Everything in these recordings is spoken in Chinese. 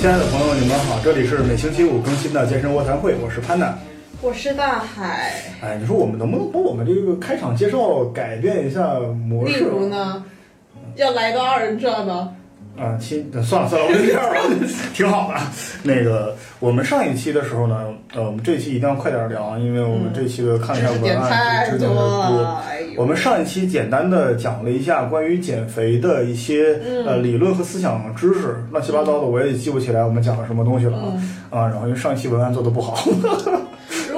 亲爱的朋友，你们好，这里是每星期五更新的健身卧谈会，我是潘娜。我是大海。哎，你说我们能不能把我们这个开场介绍改变一下模式例？如呢，要来个二人转吗？啊，亲，算了算了，我就这样吧，挺好的。那个，我们上一期的时候呢，呃，我们这期一定要快点聊啊，因为我们这期的看一下文案，太知识点多我们上一期简单的讲了一下关于减肥的一些、嗯呃理论和思想知识，乱七八糟的我也记不起来我们讲了什么东西了啊、嗯啊！然后因为上一期文案做的不好，如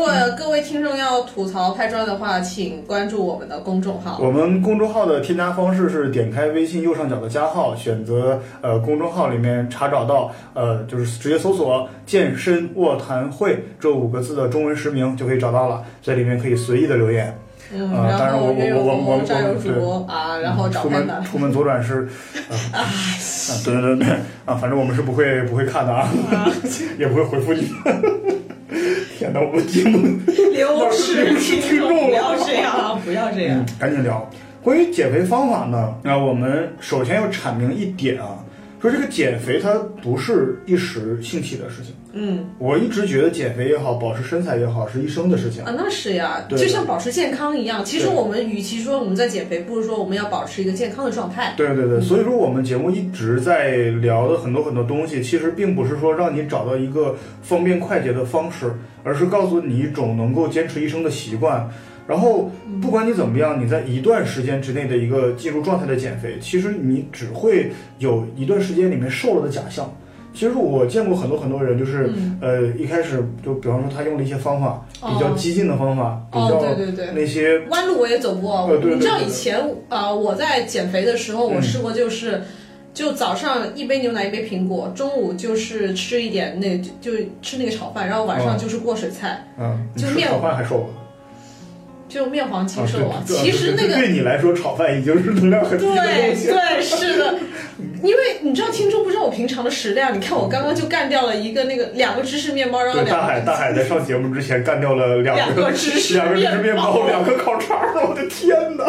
果各位听众要吐槽拍砖的话，请关注我们的公众号。我们公众号的添加方式是点开微信右上角的加号，选择呃公众号里面查找到呃就是直接搜索“健身卧谈会”这五个字的中文实名就可以找到了，在里面可以随意的留言。嗯，啊当然我我我我红战友我对主啊，然后找出门。出门左转是，啊，啊对对对啊，反正我们是不会不会看的啊，也不会回复你。我们节目流失 听众不要这样啊！不要这样嗯。，赶紧聊。关于减肥方法呢，那我们首先要阐明一点啊，说这个减肥它不是一时兴起的事情。嗯我一直觉得减肥也好，保持身材也好，是一生的事情。啊，那是呀，对就像保持健康一样。其实我们与其说我们在减肥，不如说我们要保持一个健康的状态。对对对，所以说我们节目一直在聊的很多很多东西，其实并不是说让你找到一个方便快捷的方式，而是告诉你一种能够坚持一生的习惯。然后不管你怎么样，你在一段时间之内的一个进入状态的减肥，其实你只会有一段时间里面瘦了的假象。其实我见过很多很多人，就是、嗯。呃一开始就比方说他用了一些方法，比较哦激进的方法，比哦，较对对对。那些弯路我也走过，呃对对你知道以前啊、呃我在减肥的时候，我嗯试过就是，就早上一杯牛奶一杯苹果，中午就是吃一点那就就吃那个炒饭，然后晚哦。上就是过水菜，嗯，就面炒饭还瘦了。就面黄肌啊瘦啊。其实那个对你来说，炒饭已经是能量很低的对东西。对 是的，因为你知道听众不知道我平常的食量，你看我刚刚就干掉了一个那个两个芝士面包，然后对，大海大海在上节目之前干掉了两两个芝士两个芝士面面包包，两个烤肠儿，我的天哪！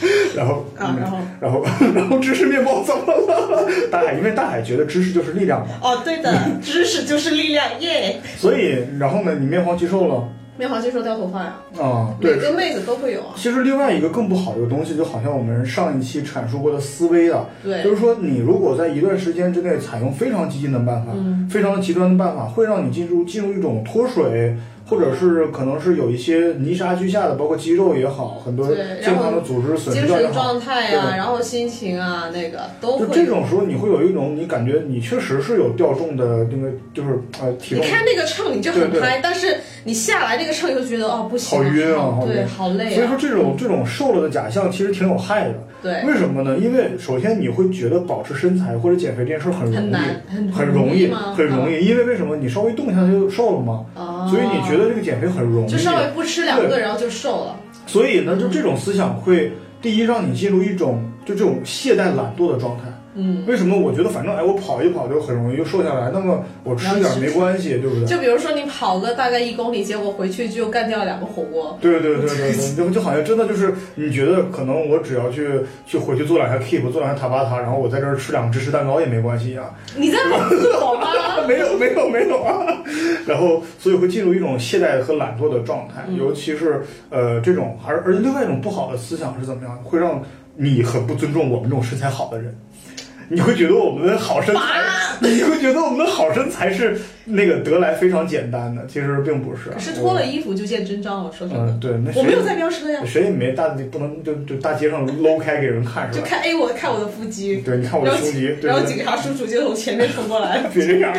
然后啊，然后然后 然后芝士面包怎么了？大海因为大海觉得知识就是力量嘛，哦对的，知识就是力量耶。所以然后呢，你面黄肌瘦了面黄肌瘦掉头发呀，啊？每对。个妹子都会有啊。其实另外一个更不好的一个东西，就好像我们上一期阐述过的思维啊，对就是说你如果在一段时间之内采用非常激进的办法，嗯非常极端的办法，会让你进入进入一种脱水，或者是可能是有一些泥沙俱下的，包括肌肉也好，很多对健康的组织损失精掉也好。神状态呀、对的然后心情啊，那个都就会。这种时候，你会有一种你感觉你确实是有掉重的那个，就是呃体重你看那个秤你就很嗨，但是你下来这个秤你就觉得哦不行，好晕啊好对，好累所以说啊，这种这种瘦了的假象其实挺有害的。对，为什么呢？因为首先你会觉得保持身材或者减肥这件事儿很容易，很难，很很容易，很容易。因为为什么？你稍微动一下就瘦了嘛，啊，所以你觉得这个减肥很容易。就稍微不吃两个，然后就瘦了。所以呢，就这种思想会第一让你进入一种就这种懈怠懒惰的状态。嗯，为什么？我觉得反正哎，我跑一跑就很容易就瘦下来，那么我吃点儿没关系，对不对？就比如说你跑个大概一公里，结果回去就干掉两个火锅。对对对对对，就就好像真的就是你觉得可能我只要去去回去做两下 keep，做两下塔巴塔，然后我在这儿吃两个芝士蛋糕也没关系呀、你在蒙自我吗？没有没有没有啊，然后所以会进入一种懈怠和懒惰的状态，嗯尤其是呃这种，而而另外一种不好的思想是怎么样？会让你很不尊重我们这种身材好的人。你会觉得我们的好身材，你会觉得我们的好身材是那个得来非常简单的，其实并不是啊。可是脱了衣服就见真章了，说我，真的，嗯，对，那谁我没有在飙车呀，谁也没大不能就就大街上搂开给人看是吧？就看哎我看我的腹肌，对，你看我的胸肌，然后警察叔叔就从前面冲过来，别这样。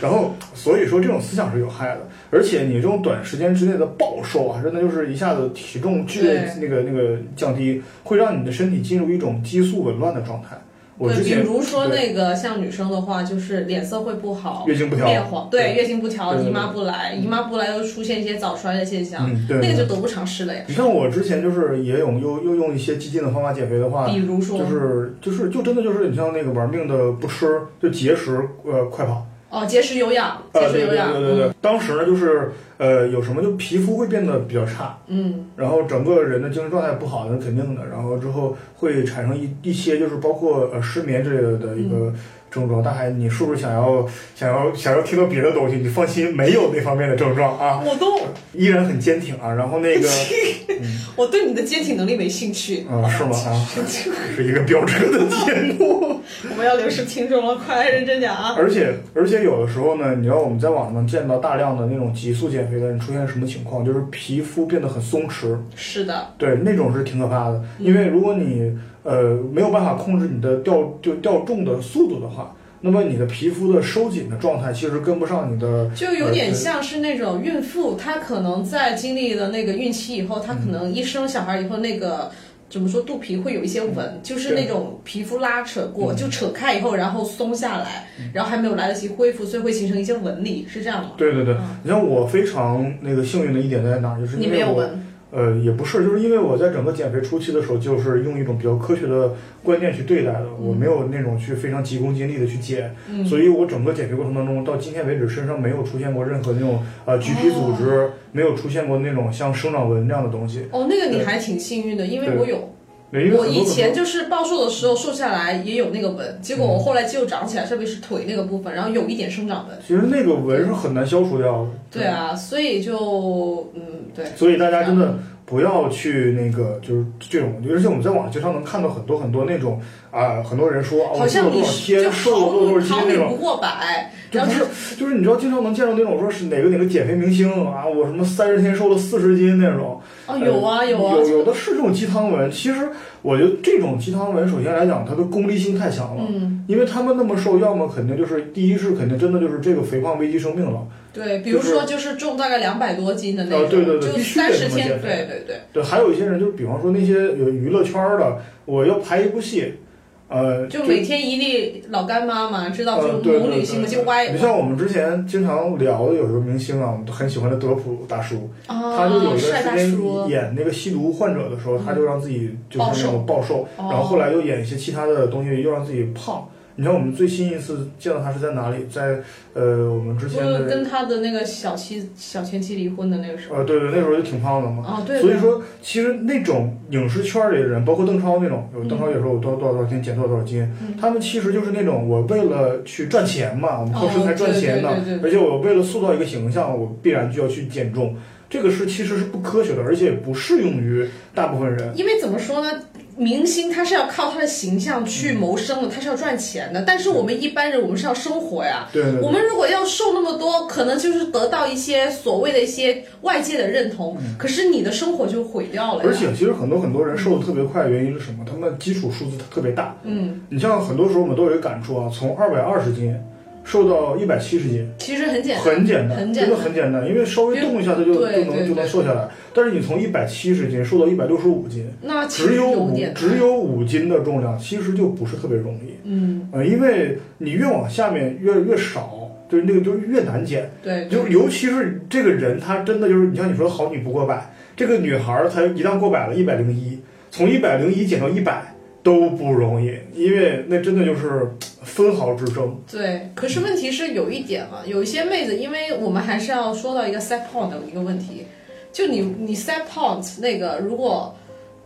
然后，所以说这种思想是有害的，而且你这种短时间之内的暴瘦啊，真的就是一下子体重剧烈那个那个降低，会让你的身体进入一种激素紊乱的状态。我对，比如说那个像女生的话，就是脸色会不好，月经不调面黄，对，月经不调，姨妈不来，姨妈不来又出现一些早衰的现象，嗯，对，那个就得不偿失了呀。你像我之前就是也有又又用一些激进的方法减肥的话，比如说，就是就是就真的就是你像那个玩命的不吃，就节食呃快跑。哦，节食有氧，节食有氧，对对对，当时呢就是呃有什么就皮肤会变得比较差，嗯，然后整个人的精神状态不好，那肯定的。然后之后会产生一一些就是包括呃失眠之类的的一个症状。大海，你是不是想要想要想要听到别的东西？你放心，没有那方面的症状啊，我都依然很坚挺啊。然后那个 我对你的坚挺能力没兴趣。嗯，是吗？啊，是一个标准的节目。我们要流失听众了，快来认真点啊！而且而且有的时候呢，你知道我们在网上见到大量的那种急速减肥的人出现什么情况？就是皮肤变得很松弛。是的，对，那种是挺可怕的。因为如果你呃没有办法控制你的掉就掉重的速度的话，那么你的皮肤的收紧的状态其实跟不上你的，就有点像是那种孕妇，她可能在经历了那个孕期以后，她可能一生小孩以后那个。怎么说？肚皮会有一些纹，就是那种皮肤拉扯过，就扯开以后，然后松下来，然后还没有来得及恢复，所以会形成一些纹理，是这样吗？对对对，你像我非常那个幸运的一点在哪，就是你没有纹。呃，也不是，就是因为我在整个减肥初期的时候，就是用一种比较科学的观念去对待的，我没有那种去非常急功近利的去减，所以我整个减肥过程当中，到今天为止，身上没有出现过任何那种呃橘皮组织，没有出现过那种像生长纹这样的东西。哦，那个你还挺幸运的，因为我有。我以前就是暴瘦的时候瘦下来也有那个纹，结果我后来肌肉长起来，特别是腿那个部分，然后有一点生长纹。其实那个纹是很难消除掉的。对啊，所以就嗯对。所以大家真的不要去那个就是这种，而且我们在网上经常能看到很多很多那种啊，很多人说好像你天瘦了多少斤那种，不过百。就是就是你知道经常能见到那种说是哪个哪个减肥明星啊，我什么三十天瘦了四十斤那种。啊，有啊有啊，有有的是这种鸡汤文。其实我觉得这种鸡汤文，首先来讲，它的功利性太强了。嗯，因为他们那么瘦，要么肯定就是第一是肯定真的就是这个肥胖危及生命了。对，比如说就是重大概两百多斤的那种，对对对，就三十天，对对对。对，还有一些人就是比方说那些有娱乐圈的，我要拍一部戏。呃，就每天一粒老干妈嘛，知道就母女性嘛，就歪。你像我们之前经常聊的有一个明星啊，我们都很喜欢的德普大叔，他就有一段时间演那个吸毒患者的时候，他就让自己就是那种暴瘦，然后后来又演一些其他的东西，又让自己胖。你看我们最新一次见到他是在哪里？在呃，我们之前的跟他的那个小妻小前妻离婚的那个时候。呃，对对，那时候就挺胖的嘛。啊，对。所以说，其实那种影视圈里的人，包括邓超那种，有邓超也说我多少多少多少斤减多少多少斤，他们其实就是那种我为了去赚钱嘛，我们靠身材赚钱的，而且我为了塑造一个形象，我必然就要去减重，这个是其实是不科学的，而且不适用于大部分人。因为怎么说呢？明星他是要靠他的形象去谋生的，他是要赚钱的。但是我们一般人，我们是要生活呀。对。我们如果要瘦那么多，可能就是得到一些所谓的一些外界的认同，可是你的生活就毁掉了。而且，其实很多很多人瘦的特别快，原因是什么？他们的基础数字特别大。嗯。你像很多时候我们都有一个感触啊，从二百二十斤。瘦到一百七十斤，其实很简单，很简单，真的很简单，因为稍微动一下，它就就能就能瘦下来。但是你从一百七十斤瘦到一百六十五斤，那只有五只有五斤的重量，其实就不是特别容易。嗯，呃，因为你越往下面越越少，就是那个就是越难减。对，就尤其是这个人，他真的就是你像你说好女不过百，这个女孩她一旦过百了，一百零一，从一百零一减到一百。都不容易，因为那真的就是分毫之争。对，可是问题是有一点啊，有一些妹子，因为我们还是要说到一个 set point 的一个问题，就你你 set point 那个，如果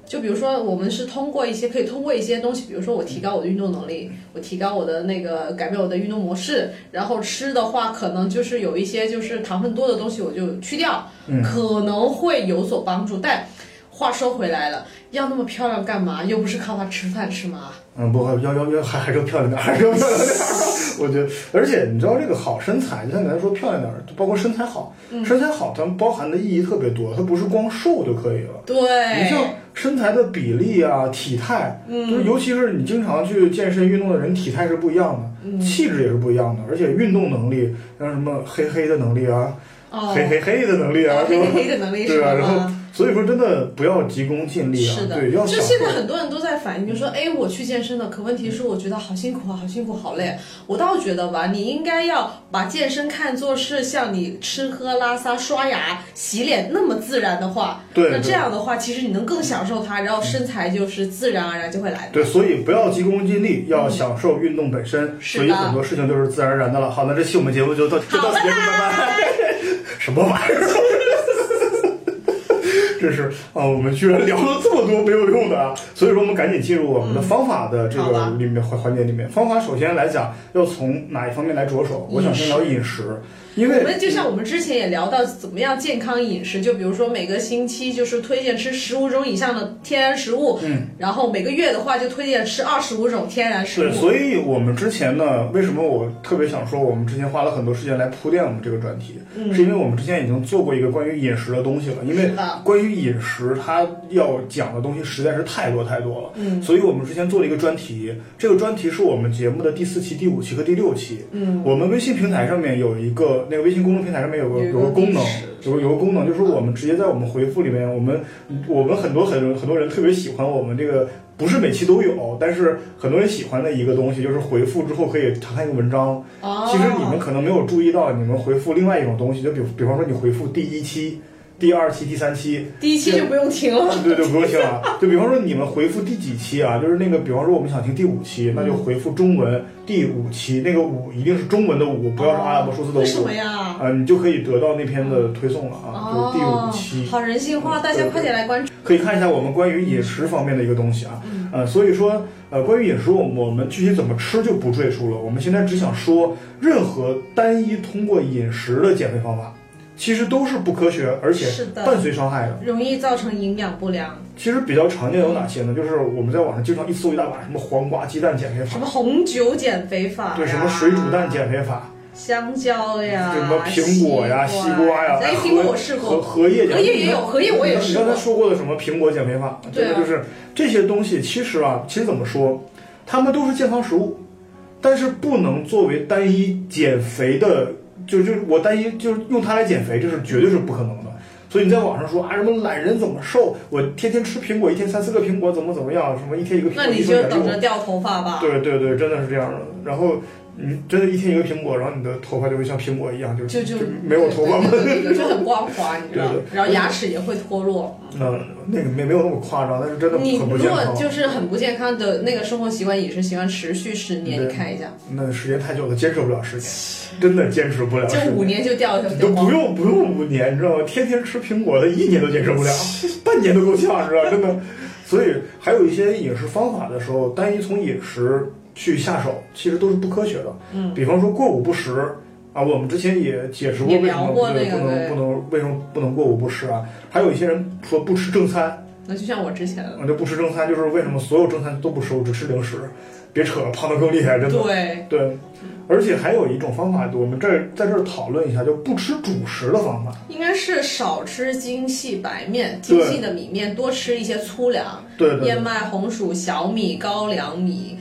就比如说我们是通过一些可以通过一些东西，比如说我提高我的运动能力，我提高我的那个改变我的运动模式，然后吃的话可能就是有一些就是糖分多的东西我就去掉，可能会有所帮助，但。话说回来了，要那么漂亮干嘛？又不是靠它吃饭吃吗？嗯，不，要要要还还是要漂亮点，还是要漂亮点。我觉得，而且你知道这个好身材，就像你才说漂亮点，包括身材好，身材好它包含的意义特别多，它不是光瘦就可以了。对，你像身材的比例啊、体态，就是尤其是你经常去健身运动的人，体态是不一样的，气质也是不一样的，而且运动能力，像什么黑黑的能力啊，黑黑黑的能力啊，黑黑的能力是吧？然后。所以说，真的不要急功近利啊！是的，对，要就现在很多人都在反映，就说，哎，我去健身了，可问题是我觉得好辛苦啊，好辛苦，好累。我倒觉得吧，你应该要把健身看作是像你吃喝拉撒、刷牙、洗脸那么自然的话，对，那这样的话，其实你能更享受它，然后身材就是自然而然就会来的。对，所以不要急功近利，要享受运动本身。所以很多事情都是自然而然的了。好，那这期我们节目就到就到此结束，拜拜。什么玩意儿？这是啊，我们居然聊了这么多没有用的啊！所以说，我们赶紧进入我们的方法的这个里面环环节里面。方法首先来讲，要从哪一方面来着手？我想先聊饮食，因为我们就像我们之前也聊到怎么样健康饮食，就比如说每个星期就是推荐吃十五种以上的天然食物，嗯，然后每个月的话就推荐吃二十五种天然食物对，物。所以我们之前呢，为什么我特别想说，我们之前花了很多时间来铺垫我们这个专题，嗯是因为我们之前已经做过一个关于饮食的东西了。因为关于饮食，它要讲的东西实在是太多太多了。嗯，所以我们之前做了一个专题，这个专题是我们节目的第四期、第五期和第六期。嗯，我们微信平台上面有一个，那个微信公众平台上面有个有个功能有个有个功能，就是我们直接在我们回复里面，我们我们很多很多很多人特别喜欢我们这个，不是每期都有，但是很多人喜欢的一个东西，就是回复之后可以查看一个文章。哦，其实你们可能没有注意到，你们回复另外一种东西，就比比方说你回复第一期、第二期、第三期，第一期就不用听了。对 对，不用听了。就比方说你们回复第几期啊？就是那个，比方说我们想听第五期，那就回复中文第五期，那个五一定是中文的五，不要是阿拉伯数字的五为什五么呀？啊，你就可以得到那篇的推送了啊，哦，就是第五期。好人性化，大家快点来关注。可以看一下我们关于饮食方面的一个东西啊，呃，所以说，呃，关于饮食，我们我们具体怎么吃就不赘述了。我们现在只想说，任何单一通过饮食的减肥方法，其实都是不科学，而且是的。伴随伤害的。容易造成营养不良，其实比较常见有哪些呢？就是我们在网上经常一搜一大把，什么黄瓜鸡蛋减肥法。什么，红酒减肥法，对，什么水煮蛋减肥法，香蕉呀，什么苹果呀、西瓜呀，哎，苹果我试荷过，荷叶减荷叶也有，荷叶我也试过。你刚才。说过的什么苹果减肥法，对。啊这个就是这些东西，其实啊，其实怎么说，它们都是健康食物，但是不能作为单一减肥的，就就我担心就是用它来减肥，这是绝对是不可能的。所以你在网上说啊什么懒人怎么瘦，我天天吃苹果，一天三四个苹果怎么怎么样，什么一天一个苹果，那你就等着掉头发吧。对对对，真的是这样的。然后你真的一天一个苹果，然后你的头发就会像苹果一样，就就就没有头发吗？就很光滑，你知道对对？然后牙齿也会脱落。嗯，那个没没有那么夸张，但是真的你如很不健康。果就是很不健康的那个生活习惯、饮食习惯持续十年，你看一下，那时间太久了，坚持不了十年，真的坚持不了就。五年就掉下去都不用不用五年，你知道吗？天天吃苹果的，一年都坚持不了，半年都够呛，你知道真的。所以还有一些饮食方法的时候，单一从饮食去下手，其实都是不科学的。嗯，比方说过午不食啊，我们之前也解释过也为什么不能不能为什么不能过午不食啊？还有一些人说不吃正餐，那就像我之前的，啊，就不吃正餐，就是为什么所有正餐都不吃，我只吃零食，别扯了，胖的更厉害，真的。对，对，而且还有一种方法，我们这儿在这儿讨论一下，就不吃主食的方法。应该是少吃精细白面、精细的米面，多吃一些粗粮，燕麦、红薯、小米、高粱米。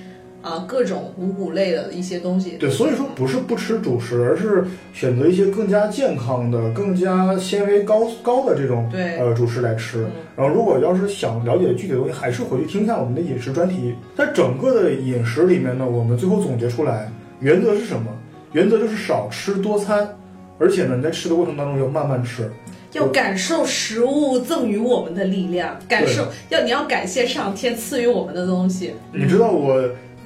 啊，各种五谷类的一些东西。对，所以说不是不吃主食，而是选择一些更加健康的、更加纤维高高的这种对呃主食来吃。嗯然后，如果要是想了解具体的东西，还是回去听一下我们的饮食专题。在整个的饮食里面呢，我们最后总结出来，原则是什么？原则就是少吃多餐，而且呢，你在吃的过程当中要慢慢吃。要感受食物赠予我们的力量，感受要你要感谢上天赐予我们的东西。你知道我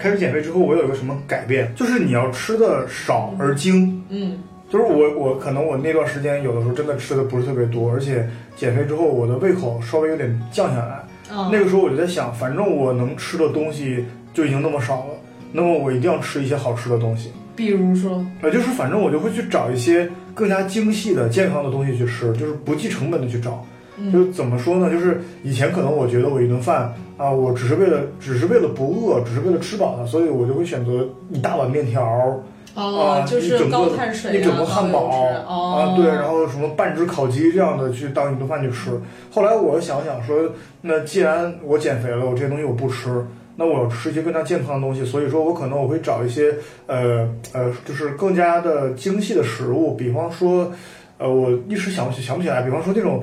开始减肥之后，我有一个什么改变？就是你要吃的少而精。嗯，就是我我可能我那段时间有的时候真的吃的不是特别多，而且减肥之后我的胃口稍微有点降下来。啊、那个时候我就在想，反正我能吃的东西就已经那么少了，那么我一定要吃一些好吃的东西。比如说，呃，就是反正我就会去找一些更加精细的、健康的东西去吃，就是不计成本的去找。嗯就怎么说呢？就是以前可能我觉得我一顿饭啊，我只是为了只是为了不饿，只是为了吃饱了，所以我就会选择一大碗面条哦，啊，就是一整个高碳水、啊、一整个汉堡啊，对，然后什么半只烤鸡这样的去当一顿饭去吃。后来我想想说，那既然我减肥了，我这些东西我不吃，那我要吃一些更加健康的东西，所以说我可能我会找一些呃呃，就是更加的精细的食物，比方说，呃，我一时想不起想不起来，比方说那种。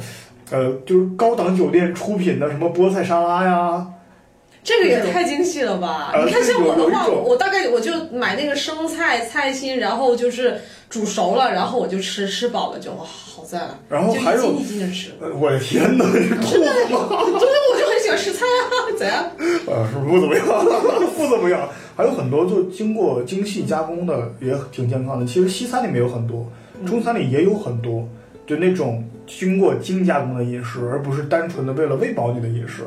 呃，就是高档酒店出品的什么菠菜沙拉呀，这个也太精细了吧！呃你看像我的话，我大概我就买那个生菜、菜心，然后就是煮熟了，然后我就吃，吃饱了就哇，好赞然后还有一斤斤的吃。呃，我的天哪，这吐吗？真的，我就很喜欢吃菜啊，怎样？呃，是不怎么样，不怎么样。还有很多就经过精细加工的，也挺健康的。其实西餐里面有很多，中餐里也有很多。就那种经过精加工的饮食，而不是单纯的为了喂饱你的饮食。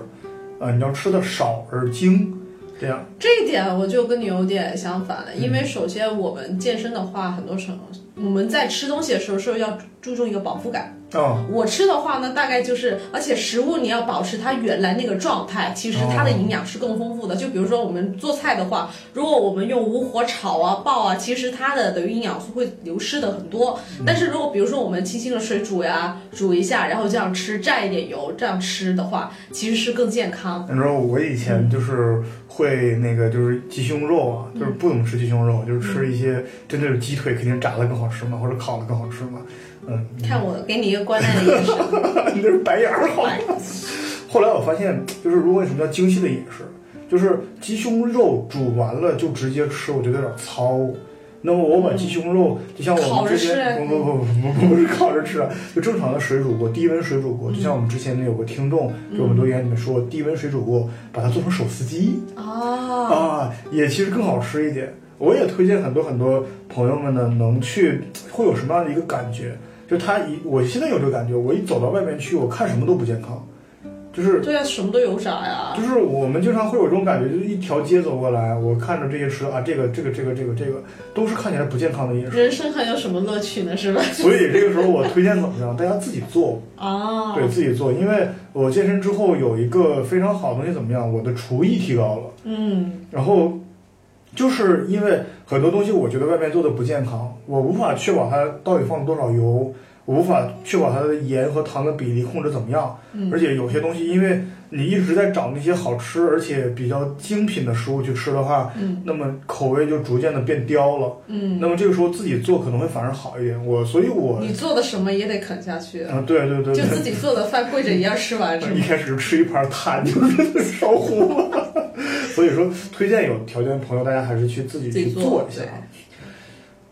呃、你要吃的少而精，这样。这一点我就跟你有点相反了，因为首先我们健身的话，很多时候我们在吃东西的时候是要注重一个饱腹感。啊、我吃的话呢，大概就是，而且食物你要保持它原来那个状态，其实它的营养是更丰富的。就比如说我们做菜的话，如果我们用无火炒啊、爆啊，其实它的等于营养素会流失的很多。但是如果比如说我们轻轻的水煮呀，煮一下，然后这样吃，蘸一点油，这样吃的话，其实是更健康。你知道我以前就是会那个就是鸡胸肉啊，就是不怎么吃鸡胸肉，就是吃一些真的是鸡腿，肯定炸的更好吃嘛，或者烤的更好吃嘛。嗯，看我给你一个关爱的眼神，你这是白眼儿好。后来我发现，就是如果你什么叫精细的饮食，就是鸡胸肉煮完了就直接吃，我觉得有点糙。那么我把鸡胸肉，就像我们之前不不不不不不是烤着吃啊，就正常的水煮过，低温水煮过。就像我们之前有个听众给我们留言里面说，低温水煮过，把它做成手撕鸡啊，啊，也其实更好吃一点。我也推荐很多很多朋友们呢，能去会有什么样的一个感觉？就他一，我现在有这个感觉，我一走到外面去，我看什么都不健康，就是对啊，什么都有啥呀？就是我们经常会有这种感觉，就是一条街走过来，我看着这些吃啊，这个这个这个这个这个都是看起来不健康的饮食，人生还有什么乐趣呢？是吧？所以这个时候我推荐怎么样？大家自己做，啊，对自己做，因为我健身之后有一个非常好的东西怎么样？我的厨艺提高了，嗯，然后就是因为很多东西我觉得外面做的不健康，我无法确保它到底放了多少油。我无法确保它的盐和糖的比例控制怎么样，嗯而且有些东西，因为你一直在找那些好吃而且比较精品的食物去吃的话，嗯，那么口味就逐渐的变刁了。嗯，那么这个时候自己做可能会反而好一点。我所以我，你做的什么也得啃下去，啊，对对对就自，己做的饭跪着也要吃完，是吗？一开始就吃一盘碳，就是烧糊了。所以说，推荐有条件的朋友，大家还是去自己去做做一下。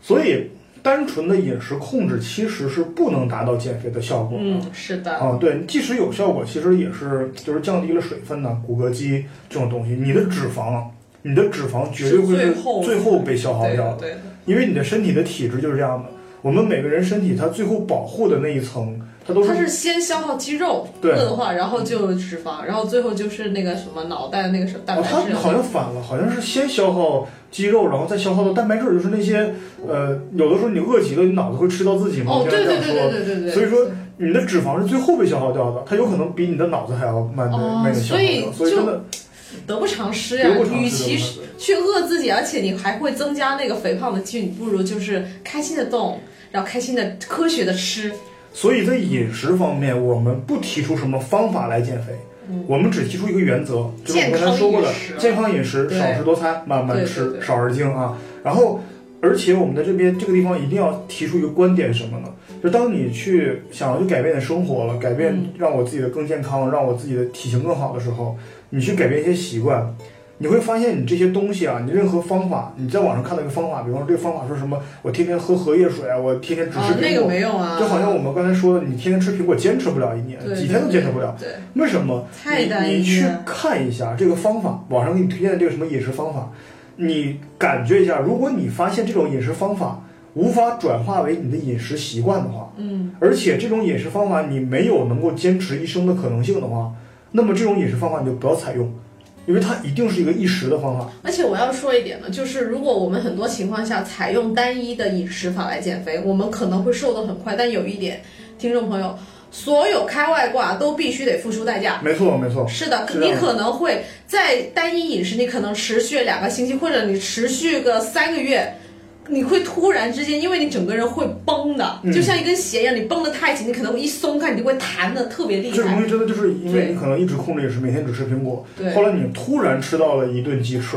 所以，单纯的饮食控制其实是不能达到减肥的效果的。嗯，是的，啊，对，即使有效果，其实也是就是降低了水分呐、骨骼肌这种东西。你的脂肪，你的脂肪绝对会是是最后最后被消耗掉的，对的，因为你的身体的体质就是这样的。我们每个人身体它最后保护的那一层，它都它是是先消耗肌肉，对饿的话，然后就脂肪，然后最后就是那个什么脑袋那个什么蛋哦，它白质。好像反了，好像是先消耗肌肉，然后再消耗到蛋白质，就是那些呃，有的时候你饿极了，你脑子会吃到自己嘛。对对。对对对对对。所以说你的脂肪是最后被消耗掉的，它有可能比你的脑子还要慢的、哦慢的消耗掉。所以所以真的得不偿失呀与其去饿自己，而且你还会增加那个肥胖的几率，你不如就是开心的动，然后开心的科学的吃。所以在饮食方面，我们不提出什么方法来减肥，我们只提出一个原则，就是我刚才说过的健康饮食少食多餐，慢慢吃，少而精啊。然后，而且我们在这边这个地方一定要提出一个观点什么呢？就当你去想要去改变你的生活了，改变嗯让我自己的更健康，让我自己的体型更好的时候，你去改变一些习惯。你会发现，你这些东西啊，你任何方法，你在网上看到一个方法，比方说这个方法说什么，我天天喝荷叶水啊，我天天只吃啊，那个苹果，没用啊，就好像我们刚才说的，你天天吃苹果坚持不了一年，几天都坚持不了。对，为什么？太单你你去。看一下这个方法，网上给你推荐的这个什么饮食方法，你感觉一下，如果你发现这种饮食方法无法转化为你的饮食习惯的话，嗯，而且这种饮食方法你没有能够坚持一生的可能性的话，那么这种饮食方法你就不要采用，因为它一定是一个一时的方法。而且我要说一点呢，就是如果我们很多情况下采用单一的饮食法来减肥，我们可能会瘦得很快。但有一点，听众朋友，所有开外挂都必须得付出代价。没错，没错。是的，是的你可能会在单一饮食，你可能持续两个星期，或者你持续个三个月，你会突然之间，因为你整个人会崩的，嗯。就像一根弦一样，你绷得太紧，你可能一松开，你就会弹的特别厉害。这个东西真的就是因为你可能一直控制饮食，每天只吃苹果，后来你突然吃到了一顿鸡翅，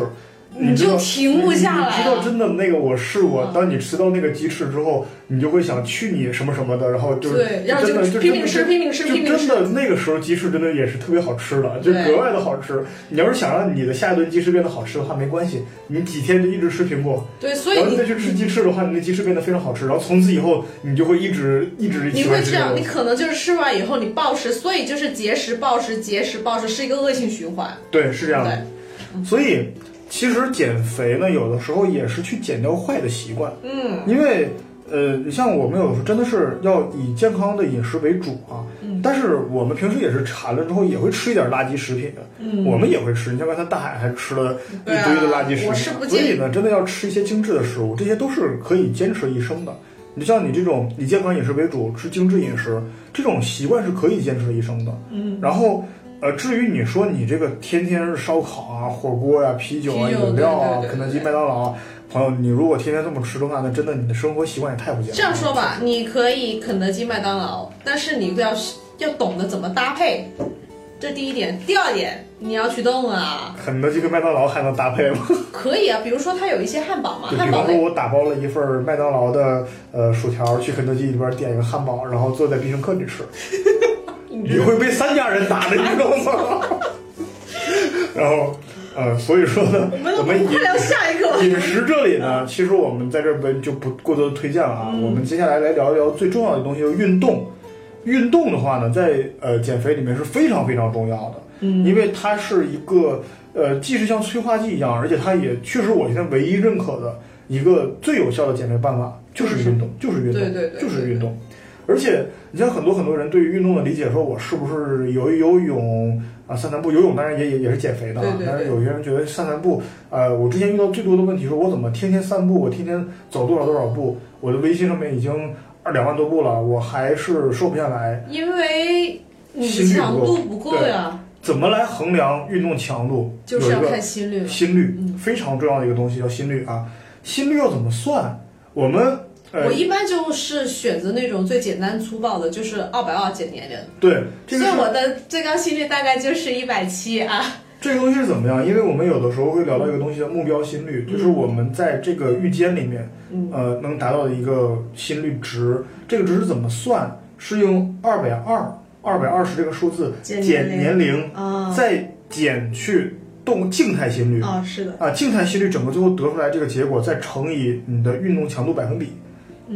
你就停不下来你知道真的那个我试过，嗯当你吃到那个鸡翅之后，你就会想去你什么什么的，然后就对，然后真的就拼命吃，拼命吃，就拼命吃。真的那个时候鸡翅真的也是特别好吃的，就格外的好吃。你要是想让你的下一顿鸡翅变得好吃的话，没关系，你几天就一直吃苹果，对，所以你然后再去吃鸡翅的话，你那鸡翅变得非常好吃，然后从此以后你就会一直一直你会这样，你可能就是吃完以后你暴食，所以就是节食暴食，节食暴食是一个恶性循环。对，是这样的。对，所以其实减肥呢，有的时候也是去减掉坏的习惯，嗯，因为呃，你像我们有的时候真的是要以健康的饮食为主啊，嗯。但是我们平时也是馋了之后也会吃一点垃圾食品的，嗯，我们也会吃。你像刚才大海还吃了一堆的垃圾食品，我是不所以呢，真的要吃一些精致的食物，这些都是可以坚持一生的。你像你这种以健康饮食为主，吃精致饮食，这种习惯是可以坚持一生的。嗯，然后，呃，至于你说你这个天天是烧烤啊、火锅呀、啤酒啊、啤酒饮料啊、肯德基、麦当劳啊，朋友，你如果天天这么吃的话，那真的你的生活习惯也太不健康了。这样说吧，你可以肯德基、麦当劳，但是你要要懂得怎么搭配，这第一点。第二点，你要去动啊，肯德基跟麦当劳还能搭配吗？可以啊，比如说它有一些汉堡嘛，比汉堡比方说我打包了一份麦当劳的呃薯条，去肯德基里边点一个汉堡，然后坐在必胜客里吃，你会被三家人打的，你知道吗？然后呃，所以说呢，我们我们饮快聊下一个。饮食这里呢，其实我们在这边就不过多的推荐了啊。嗯我们接下来来聊一聊最重要的东西，就是运动。运动的话呢，在呃减肥里面是非常非常重要的，嗯因为它是一个呃，既是像催化剂一样，而且它也确实我现在唯一认可的一个最有效的减肥办法就是运动，就是运动，对对对就是运动。而且你像很多很多人对于运动的理解，说我是不是游一游泳啊，散散步？游泳当然也也也是减肥的啊，但是有些人觉得散散步，呃，我之前遇到最多的问题说我怎么天天散步，我天天走多少多少步，我的微信上面已经二两万多步了，我还是瘦不下来。因为强度不够呀，怎么来衡量运动强度？就是要看心率。心率嗯非常重要的一个东西叫心率啊。心率要怎么算？我们呃我，一般就是选择那种最简单粗暴的，就是二百二减年龄。对这个所以我的最高心率大概就是一百七啊。这个东西是怎么样？因为我们有的时候会聊到一个东西叫目标心率，就是我们在这个预间里面，嗯呃，能达到的一个心率值。这个值是怎么算？是用二百二二百二十这个数字减减年年龄，啊再减去动静态心率。啊，是的，啊，静态心率整个最后得出来这个结果，再乘以你的运动强度百分比，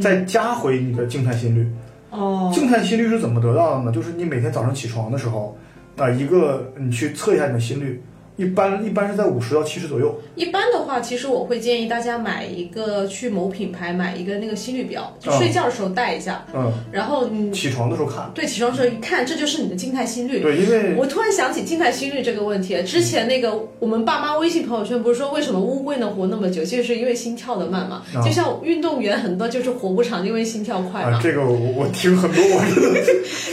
再加回你的静态心率。嗯哦，静态心率是怎么得到的呢？就是你每天早上起床的时候，啊、一个你去测一下你的心率，一般一般是在五十到七十左右。一般的话，其实我会建议大家买一个去某品牌买一个那个心率表，就嗯睡觉的时候戴一下，嗯，然后你起床的时候看。对起床的时候一看，这就是你的静态心率。对，因为我突然想起静态心率这个问题，之前那个我们爸妈微信朋友圈不是说为什么乌龟能活那么久，就是因为心跳的慢嘛。啊就像运动员很多就是活不长，因为心跳快嘛。啊，这个我我听很多，我 真的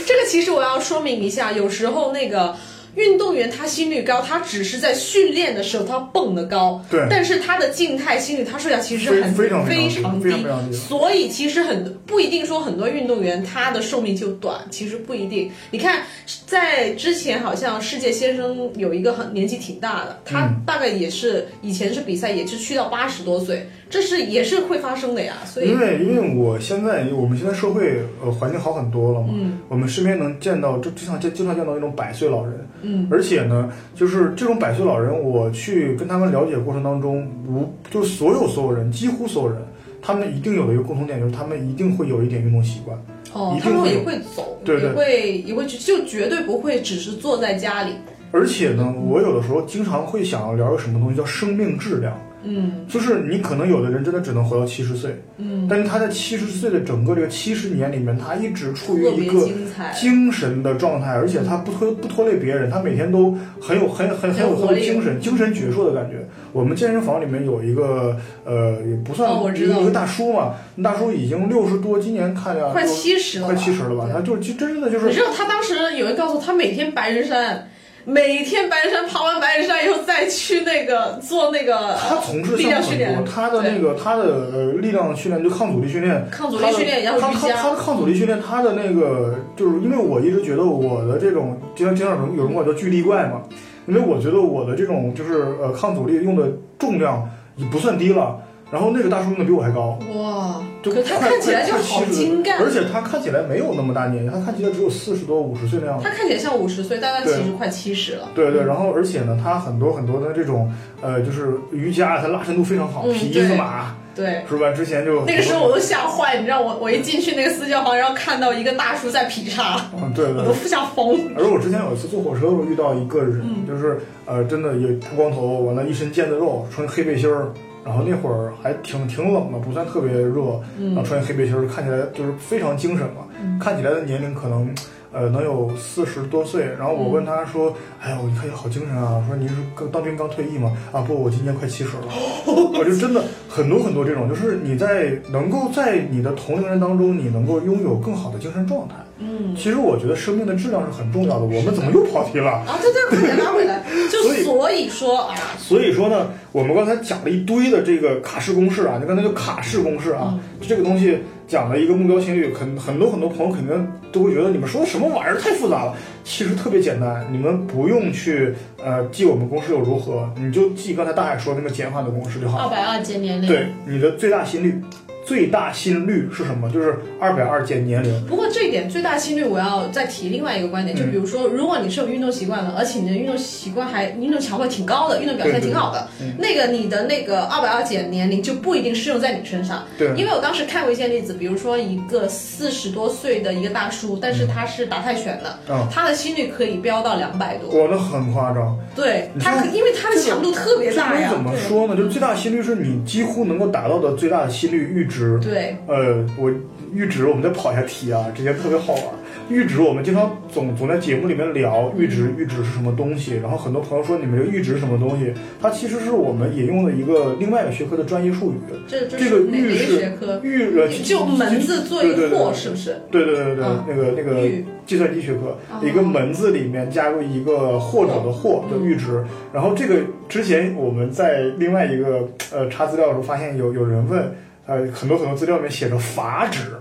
这个其实我要说明一下，有时候那个运动员他心率高，他只是在训练的时候他蹦得高，对。但是他的静态心率他睡觉其实很非非常非常低非常低。所以其实很不一定说很多运动员他的寿命就短，其实不一定。你看，在之前好像世界先生有一个很年纪挺大的，他嗯。大概也是以前是比赛也是去到八十多岁，这是也是会发生的呀。所以因为因为我现在我们现在社会呃环境好很多了嘛，嗯。我们身边能见到就经常见经常见到那种百岁老人，嗯，而且呢，就是这种百岁老人，我去跟他们了解过程当中，无就是所有所有人，几乎所有人，他们一定有的一个共同点，就是他们一定会有一点运动习惯。哦一，定会有他们也会走，对对也会也会去就绝对不会只是坐在家里。而且呢，我有的时候经常会想要聊一个什么东西叫生命质量，嗯。就是你可能有的人真的只能活到七十岁，嗯，但是他在七十岁的整个这个七十年里面，他一直处于一个精神的状态，而且他不拖不拖累别人，他每天都很有很很很有精神精神矍铄的感觉。我们健身房里面有一个呃，也不算一个大叔嘛，大叔已经六十多，今年看呀，快都七十了，快七十了吧？他就就真的就是你知道他当时有人告诉他每天白人山，每天白人山爬完白人山以后再去那个做那个他从事力量训练，，他的那个他的呃力量训练就抗阻力训练，抗阻力训练，然后他瑜伽，他他的抗阻力训练，他的那个就是因为我一直觉得我的这种，经常经常有人有人管我叫巨力怪嘛，因为我觉得我的这种就是呃抗阻力用的重量也不算低了，然后那个大叔用的比我还高，哇！就可他看起来就好精干，而且他看起来没有那么大年纪，他看起来只有四十多五十岁那样子。他看起来像五十岁，但他其实快七十了。对对，然后而且呢，他很多很多的这种呃，就是瑜伽，他拉伸度非常好，嗯皮对子马对，是吧？之前就那个时候我都吓坏，你知道我我一进去那个私教房，然后看到一个大叔在劈叉，嗯，对对我都吓疯。而我之前有一次坐火车的时候遇到一个人，嗯就是呃，真的也秃光头，完了一身腱子肉，穿黑背心儿，然后那会儿还挺挺冷的，不算特别热，然后穿黑背心儿，看起来就是非常精神嘛，看起来的年龄可能。呃，能有四十多岁，然后我问他说：“哎呀，我看你好精神啊！说您是刚当兵刚退役吗？啊，不，我今年快七十了。我就真的很多很多这种，就是你在能够在你的同龄人当中，你能够拥有更好的精神状态。嗯，其实我觉得生命的质量是很重要的。我们怎么又跑题了？啊，对对，快点 拉回来。就所以说啊，所以说呢，我们刚才讲了一堆的这个卡式公式啊，你刚才就卡式公式啊，这个东西。讲了一个目标心率，很很多很多朋友肯定都会觉得你们说的什么玩意儿太复杂了，其实特别简单，你们不用去呃记我们公式又如何，你就记刚才大海说那个简化的公式就好。二百二减年龄。对，你的最大心率。最大心率是什么？就是二百二减年龄。不过这一点最大心率，我要再提另外一个观点，就比如说，如果你是有运动习惯的，而且你的运动习惯还运动强度挺高的，运动表现挺好的，那个你的那个二百二减年龄就不一定适用在你身上。对，因为我当时看过一些例子，比如说一个四十多岁的一个大叔，但是他是打泰拳的，他的心率可以飙到两百多。我，那很夸张。对他，因为他的强度特别大呀。怎么说呢？就最大心率是你几乎能够达到的最大的心率阈值。对。呃，我阈值，我们再跑一下题啊，这些特别好玩。阈值，我们经常总总在节目里面聊阈值，阈值是什么东西？然后很多朋友说你们这阈值是什么东西？它其实是我们引用的一个另外一个学科的专业术语。这这个阈是阈呃，就门字做一个或是不是？对对对对，那个那个计算机学科一个门字里面加入一个或者的或叫阈值。然后这个之前我们在另外一个呃查资料的时候发现有有人问。呃，很多很多资料里面写着阀值，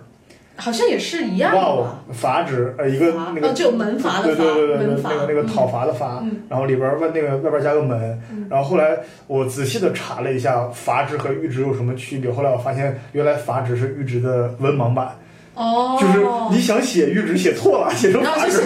好像也是一样的。哇，阀值，呃，一个那个就门阀的阀，对对对对，那个那个讨伐的伐，然后里边外那个外边加个门，然后后来我仔细的查了一下阀值和阈值有什么区别，后来我发现原来阀值是阈值的文盲版。哦，就是你想写阈值写错了，写成阀值，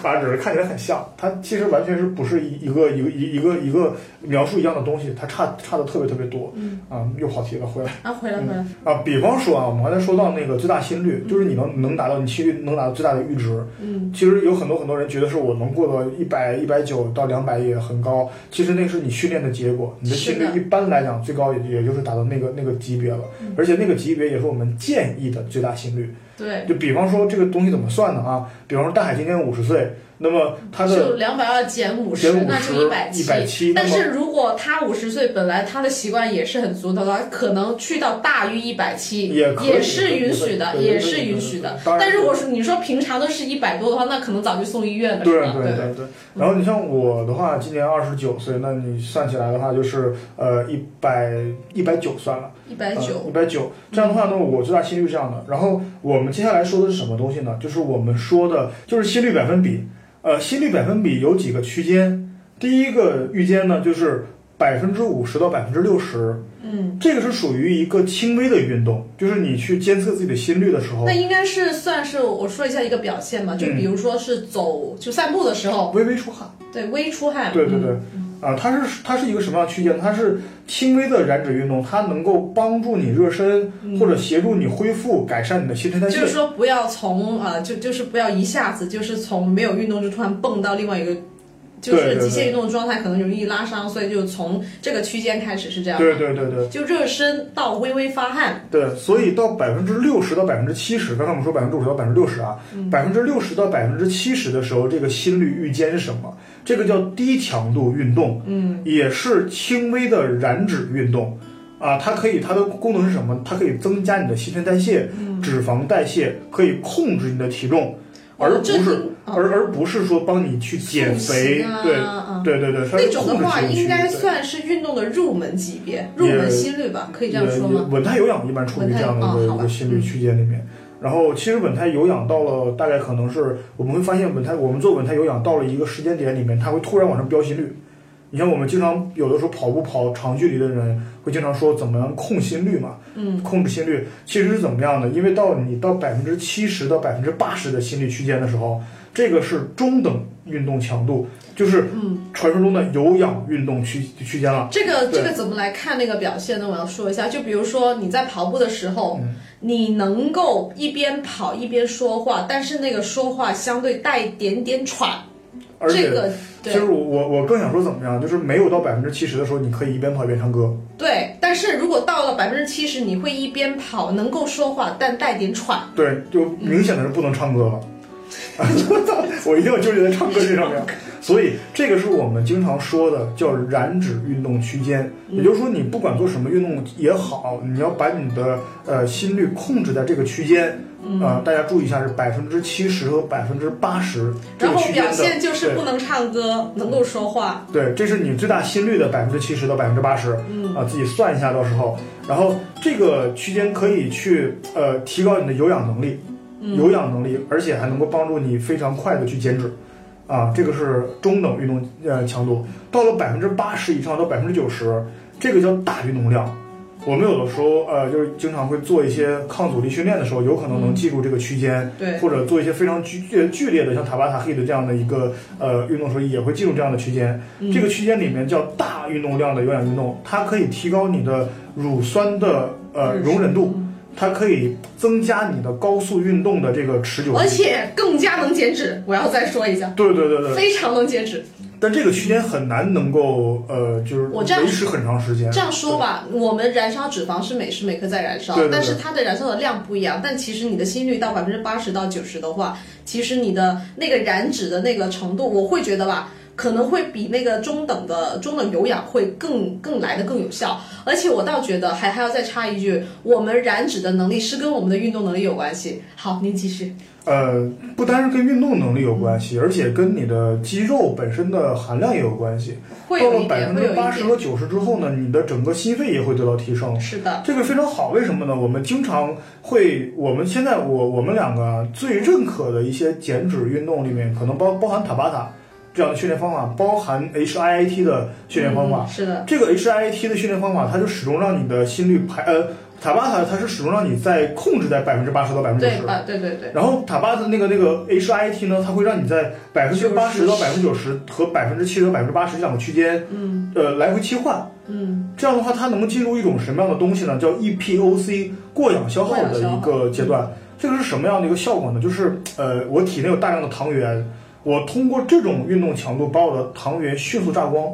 阀值看起来很像，它其实完全是不是一一个一个一一个一个描述一样的东西，它差差的特别特别多。嗯。啊，又跑题了，回来。啊，回来回来。啊，比方说啊，我们刚才说到那个最大心率，就是你能能达到你心率能达到最大的阈值。嗯，其实有很多很多人觉得是我能过到一百一百九到两百也很高，其实那是你训练的结果，你的心率一般来讲最高也也就是达到那个那个级别了，而且那个级别也是我们建议的最大心率。对，就比方说这个东西怎么算呢啊？比方说大海今年五十岁，那么他的就两百二减五十，那就一百七。一百七。但是如果他五十岁，本来他的习惯也是很足的他，可能去到大于一百七，也也是允许的，也是允许的。但如果说你说平常都是一百多的话，那可能早就送医院了，对对对对。然后你像我的话，今年二十九岁，那你算起来的话，就是呃一百一百九算了。一百九，一百九，这样的话呢，我最大心率是这样的。然后我们接下来说的是什么东西呢？就是我们说的，就是心率百分比。呃，心率百分比有几个区间。第一个区间呢，就是百分之五十到百分之六十。嗯，这个是属于一个轻微的运动，就是你去监测自己的心率的时候。那应该是算是我说一下一个表现吧，就比如说是走就散步的时候，微微出汗。对，微出汗。对对对。啊，它是它是一个什么样的区间？它是轻微的燃脂运动，它能够帮助你热身，或者协助你恢复、改善你的新陈代谢。就是说，不要从啊，就就是不要一下子就是从没有运动就突然蹦到另外一个。就是极限运动的状态可能容易拉伤，所以就从这个区间开始是这样。对对对对，就热身到微微发汗。对，所以到百分之六十到百分之七十，刚才我们说百分之五十到百分之六十啊，百分之六十到百分之七十的时候，这个心率阈间是什么？这个叫低强度运动，嗯，也是轻微的燃脂运动，啊，它可以它的功能是什么？它可以增加你的新陈代谢、脂肪代谢，可以控制你的体重。而不是，而而不是说帮你去减肥，对对对对，那种的话应该算是运动的入门级别，入门心率吧，可以这样说吗？稳态有氧一般处于这样的一个一个心率区间里面。然后其实稳态有氧到了大概可能是我们会发现稳态，我们做稳态有氧到了一个时间点里面，它会突然往上飙心率。你像我们经常有的时候跑步跑长距离的人，会经常说怎么样控心率嘛？嗯，控制心率其实是怎么样的？因为到你到百分之七十到百分之八十的心率区间的时候，这个是中等运动强度，就是嗯传说中的有氧运动区区间了。这个这个怎么来看那个表现呢？我要说一下，就比如说你在跑步的时候，你能够一边跑一边说话，但是那个说话相对带一点点喘。而且，其实我我我更想说怎么样，就是没有到百分之七十的时候，你可以一边跑一边唱歌。对，但是如果到了百分之七十，你会一边跑，能够说话，但带点喘。对，就明显的是不能唱歌了。我一定要纠结在唱歌这上面。所以这个是我们经常说的叫燃脂运动区间，也就是说你不管做什么运动也好，你要把你的呃心率控制在这个区间。呃，大家注意一下，是百分之七十和百分之八十这然后个区间的。表现就是不能唱歌，能够说话。对，这是你最大心率的百分之七十到百分之八十，嗯啊，自己算一下到时候。然后这个区间可以去呃提高你的有氧能力，嗯有氧能力，而且还能够帮助你非常快的去减脂，啊，这个是中等运动呃强度。到了百分之八十以上到百分之九十，这个叫大运动量。我们有的时候呃就是经常会做一些抗阻力训练的时候，有可能能记住这个区间，对或者做一些非常剧剧剧烈的，像塔巴塔 HIIT 这样的一个呃运动时候，也会记住这样的区间。嗯这个区间里面叫大运动量的有氧运动，它可以提高你的乳酸的呃容忍度，它可以增加你的高速运动的这个持久力。而且更加能减脂。我要再说一下，对对对对，非常能减脂。但这个区间很难能够呃就是我这样维持很长时间。这样说吧，我们燃烧脂肪是每时每刻在燃烧，对对对但是它的燃烧的量不一样。但其实你的心率到百分之八十到九十的话，其实你的那个燃脂的那个程度，我会觉得吧。可能会比那个中等的中等有氧会更更来的更有效，而且我倒觉得还还要再插一句，我们燃脂的能力是跟我们的运动能力有关系。好，您继续。呃，不单是跟运动能力有关系，而且跟你的肌肉本身的含量也有关系。到了百分之八十和点，九十之后呢，你的整个心肺也会得到提升。是的，这个非常好，为什么呢？我们经常会，我们现在我我们两个最认可的一些减脂运动里面，可能包包含塔巴塔这样的训练方法，包含 HIIT 的训练方法。嗯是的，这个 HIIT 的训练方法，它就始终让你的心率排呃塔巴塔它是始终让你在控制在百分之八十到百分之九十。对啊，对对对，然后塔巴的那个那个 HIT 呢，它会让你在百分之八十到百分之九十和百分之七十到百分之八十这两个区间，嗯呃，来回切换。嗯，这样的话，它能进入一种什么样的东西呢？叫 E EPOC 过氧消耗的一个阶段。这个是什么样的一个效果呢？就是呃，我体内有大量的糖原，我通过这种运动强度把我的糖原迅速榨光。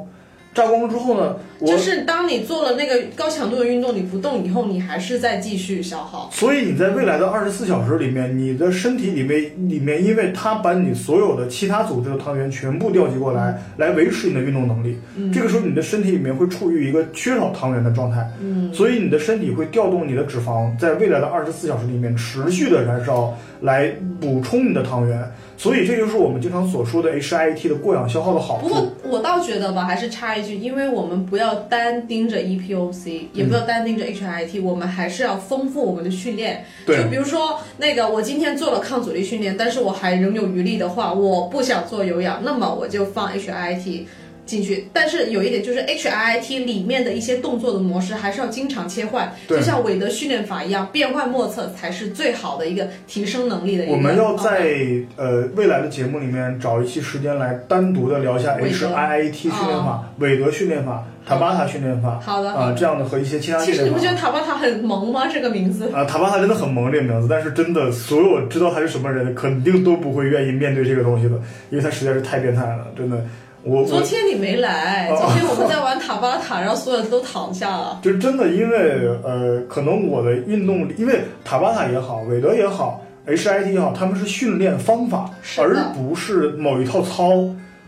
榨光之后呢，我就是当你做了那个高强度的运动，你不动以后，你还是在继续消耗。所以你在未来的二十四小时里面，你的身体里面里面，因为它把你所有的其他组织的糖原全部调集过来，来维持你的运动能力。嗯这个时候，你的身体里面会处于一个缺少糖原的状态。嗯，所以你的身体会调动你的脂肪，在未来的二十四小时里面持续的燃烧，来补充你的糖原。所以这就是我们经常所说的 HIIT 的过氧消耗的好处不过。我倒觉得吧，还是插一句，因为我们不要单盯着 E EPOC，也不要单盯着 HIT，、我们还是要丰富我们的训练。对就比如说那个，我今天做了抗阻力训练，但是我还仍有余力的话，我不想做有氧，那么我就放 HIT。进去，但是有一点就是 HIIT 里面的一些动作的模式还是要经常切换，就像韦德训练法一样，变幻莫测才是最好的一个提升能力的一个。我们要哦在呃未来的节目里面找一期时间来单独的聊一下 HIIT 训练法、韦德训练法、塔巴塔训练法好的啊、这样的和一些其他其实你不觉。得塔巴塔很萌吗？这个名字。啊，塔巴塔真的很萌这个名字，但是真的所有知道他是什么人，肯定都不会愿意面对这个东西的，因为他实在是太变态了，真的。我我昨天你没来，哦昨天我们在玩塔巴塔，然后所有人都躺下了。就真的因为呃，可能我的运动，因为塔巴塔也好，韦德也好，HIT 也好，他们是训练方法，而不是某一套操。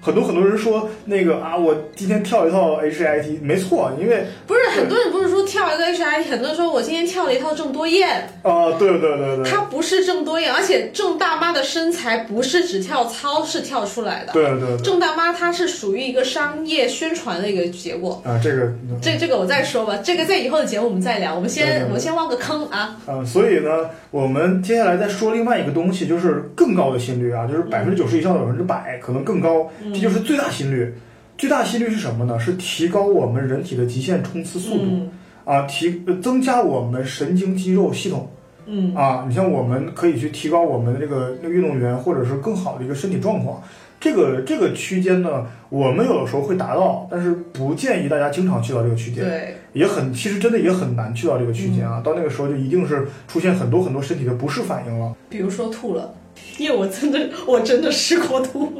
很多很多人说那个啊，我今天跳一套 HIT，没错，因为不是很多人不是说跳一个 HIT，很多人说我今天跳了一套郑多燕，啊，对对对对，她不是郑多燕，而且郑大妈的身材不是只跳操是跳出来的。对对对郑大妈她是属于一个商业宣传的一个结果。啊，这个这这个我再说吧，这个在以后的节目我们再聊。我们先我们先挖个坑啊。啊，所以呢，我们接下来再说另外一个东西，就是更高的心率啊，就是百分之九十以上的百分之百，可能更高，这就是最大心率。最大心率是什么呢？是提高我们人体的极限冲刺速度、嗯啊，提呃增加我们神经肌肉系统嗯啊。你像我们可以去提高我们的这个那个运动员，或者是更好的一个身体状况。这个这个区间呢，我们有的时候会达到，但是不建议大家经常去到这个区间。对，也很，其实真的也很难去到这个区间啊。到那个时候就一定是出现很多很多身体的不适反应了。比如说吐了。因为我真的我真的试过吐。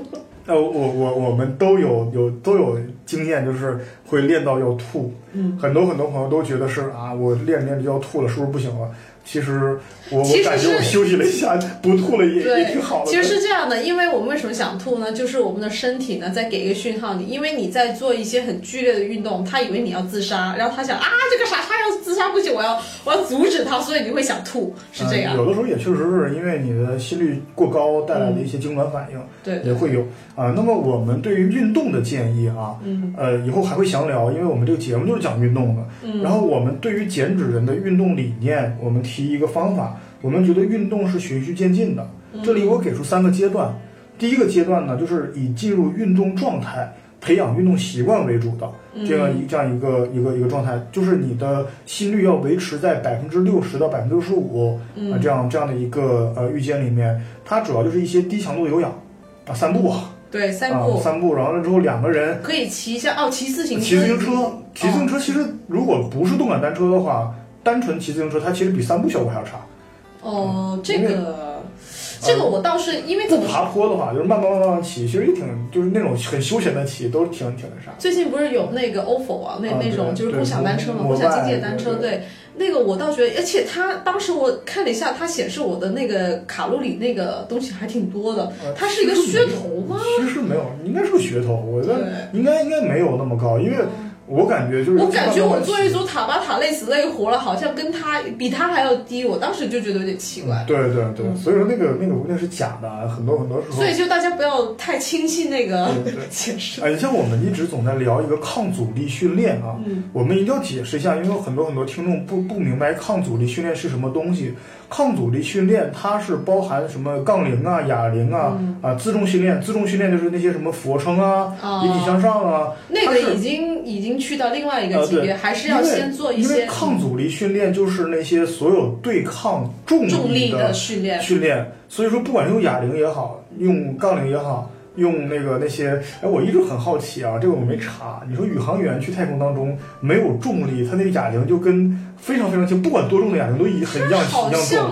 呃，我我我们都有有都有经验，就是会练到要吐。嗯，很多很多朋友都觉得是啊，我练着练着就要吐了，是不是不行了？其实我我感觉我休息了一下，不吐了也对也挺好的。其实是这样的，因为我们为什么想吐呢？就是我们的身体呢在给一个讯号你，因为你在做一些很剧烈的运动，他以为你要自杀，然后他想啊这个傻叉要自杀不行，我要我要阻止他，所以你会想吐，是这样。嗯有的时候也确实是因为你的心率过高带来的一些痉挛反应，对也会有啊。那么我们对于运动的建议啊，嗯呃，以后还会详聊，因为我们这个节目就是讲运动的。嗯然后我们对于减脂人的运动理念，我们提一个方法，我们觉得运动是循序渐进的。嗯。这里我给出三个阶段，第一个阶段呢，就是以进入运动状态、培养运动习惯为主的这样一这样一个一个一个状态，就是你的心率要维持在百分之六十到百分之六十五啊这样这样的一个呃区间里面，它主要就是一些低强度的有氧啊，散步啊，对，散啊步、散步，然后了之后两个人可以骑一下哦，骑自行车，骑自行车，骑自行哦。车其实如果不是动感单车的话，单纯骑自行车，它其实比散步效果还要差。哦，这个这个我倒是因为怎么爬坡的话，就是慢慢慢慢骑，其实也挺就是那种很休闲的骑，都挺挺那啥。最近不是有那个 ofo 啊，那啊那种就是共享单车嘛，共享经济的单车，对对，那个我倒觉得，而且它当时我看了一下，它显示我的那个卡路里那个东西还挺多的，呃它是一个噱头吗？其实没有，应该是个噱头，我觉得应该应该没有那么高，因为我感觉就是我感觉我做一组。塔巴塔累死累活了，好像跟他比他还要低，我当时就觉得有点奇怪。对对对，所以说那个那个那个是假的，很多很多时候。所以就大家不要太轻信那个解释。哎，你像我们一直总在聊一个抗阻力训练啊，嗯我们一定要解释一下，因为有很多很多听众不不明白抗阻力训练是什么东西。抗阻力训练它是包含什么杠铃啊、哑铃啊、嗯。啊自重训练，自重训练就是那些什么俯卧撑啊、哦。引体向上啊，那个已经已经去到另外一个级别，呃还是要先做一因为些抗阻力训练就是那些所有对抗重重力的的训练。训练，所以说不管是用哑铃也好，用杠铃也好，用那个那些，哎，我一直很好奇啊，这个我没查。你说宇航员去太空当中没有重力，他那个哑铃就跟非常非常轻，不管多重的哑铃都一很一样好一样重，像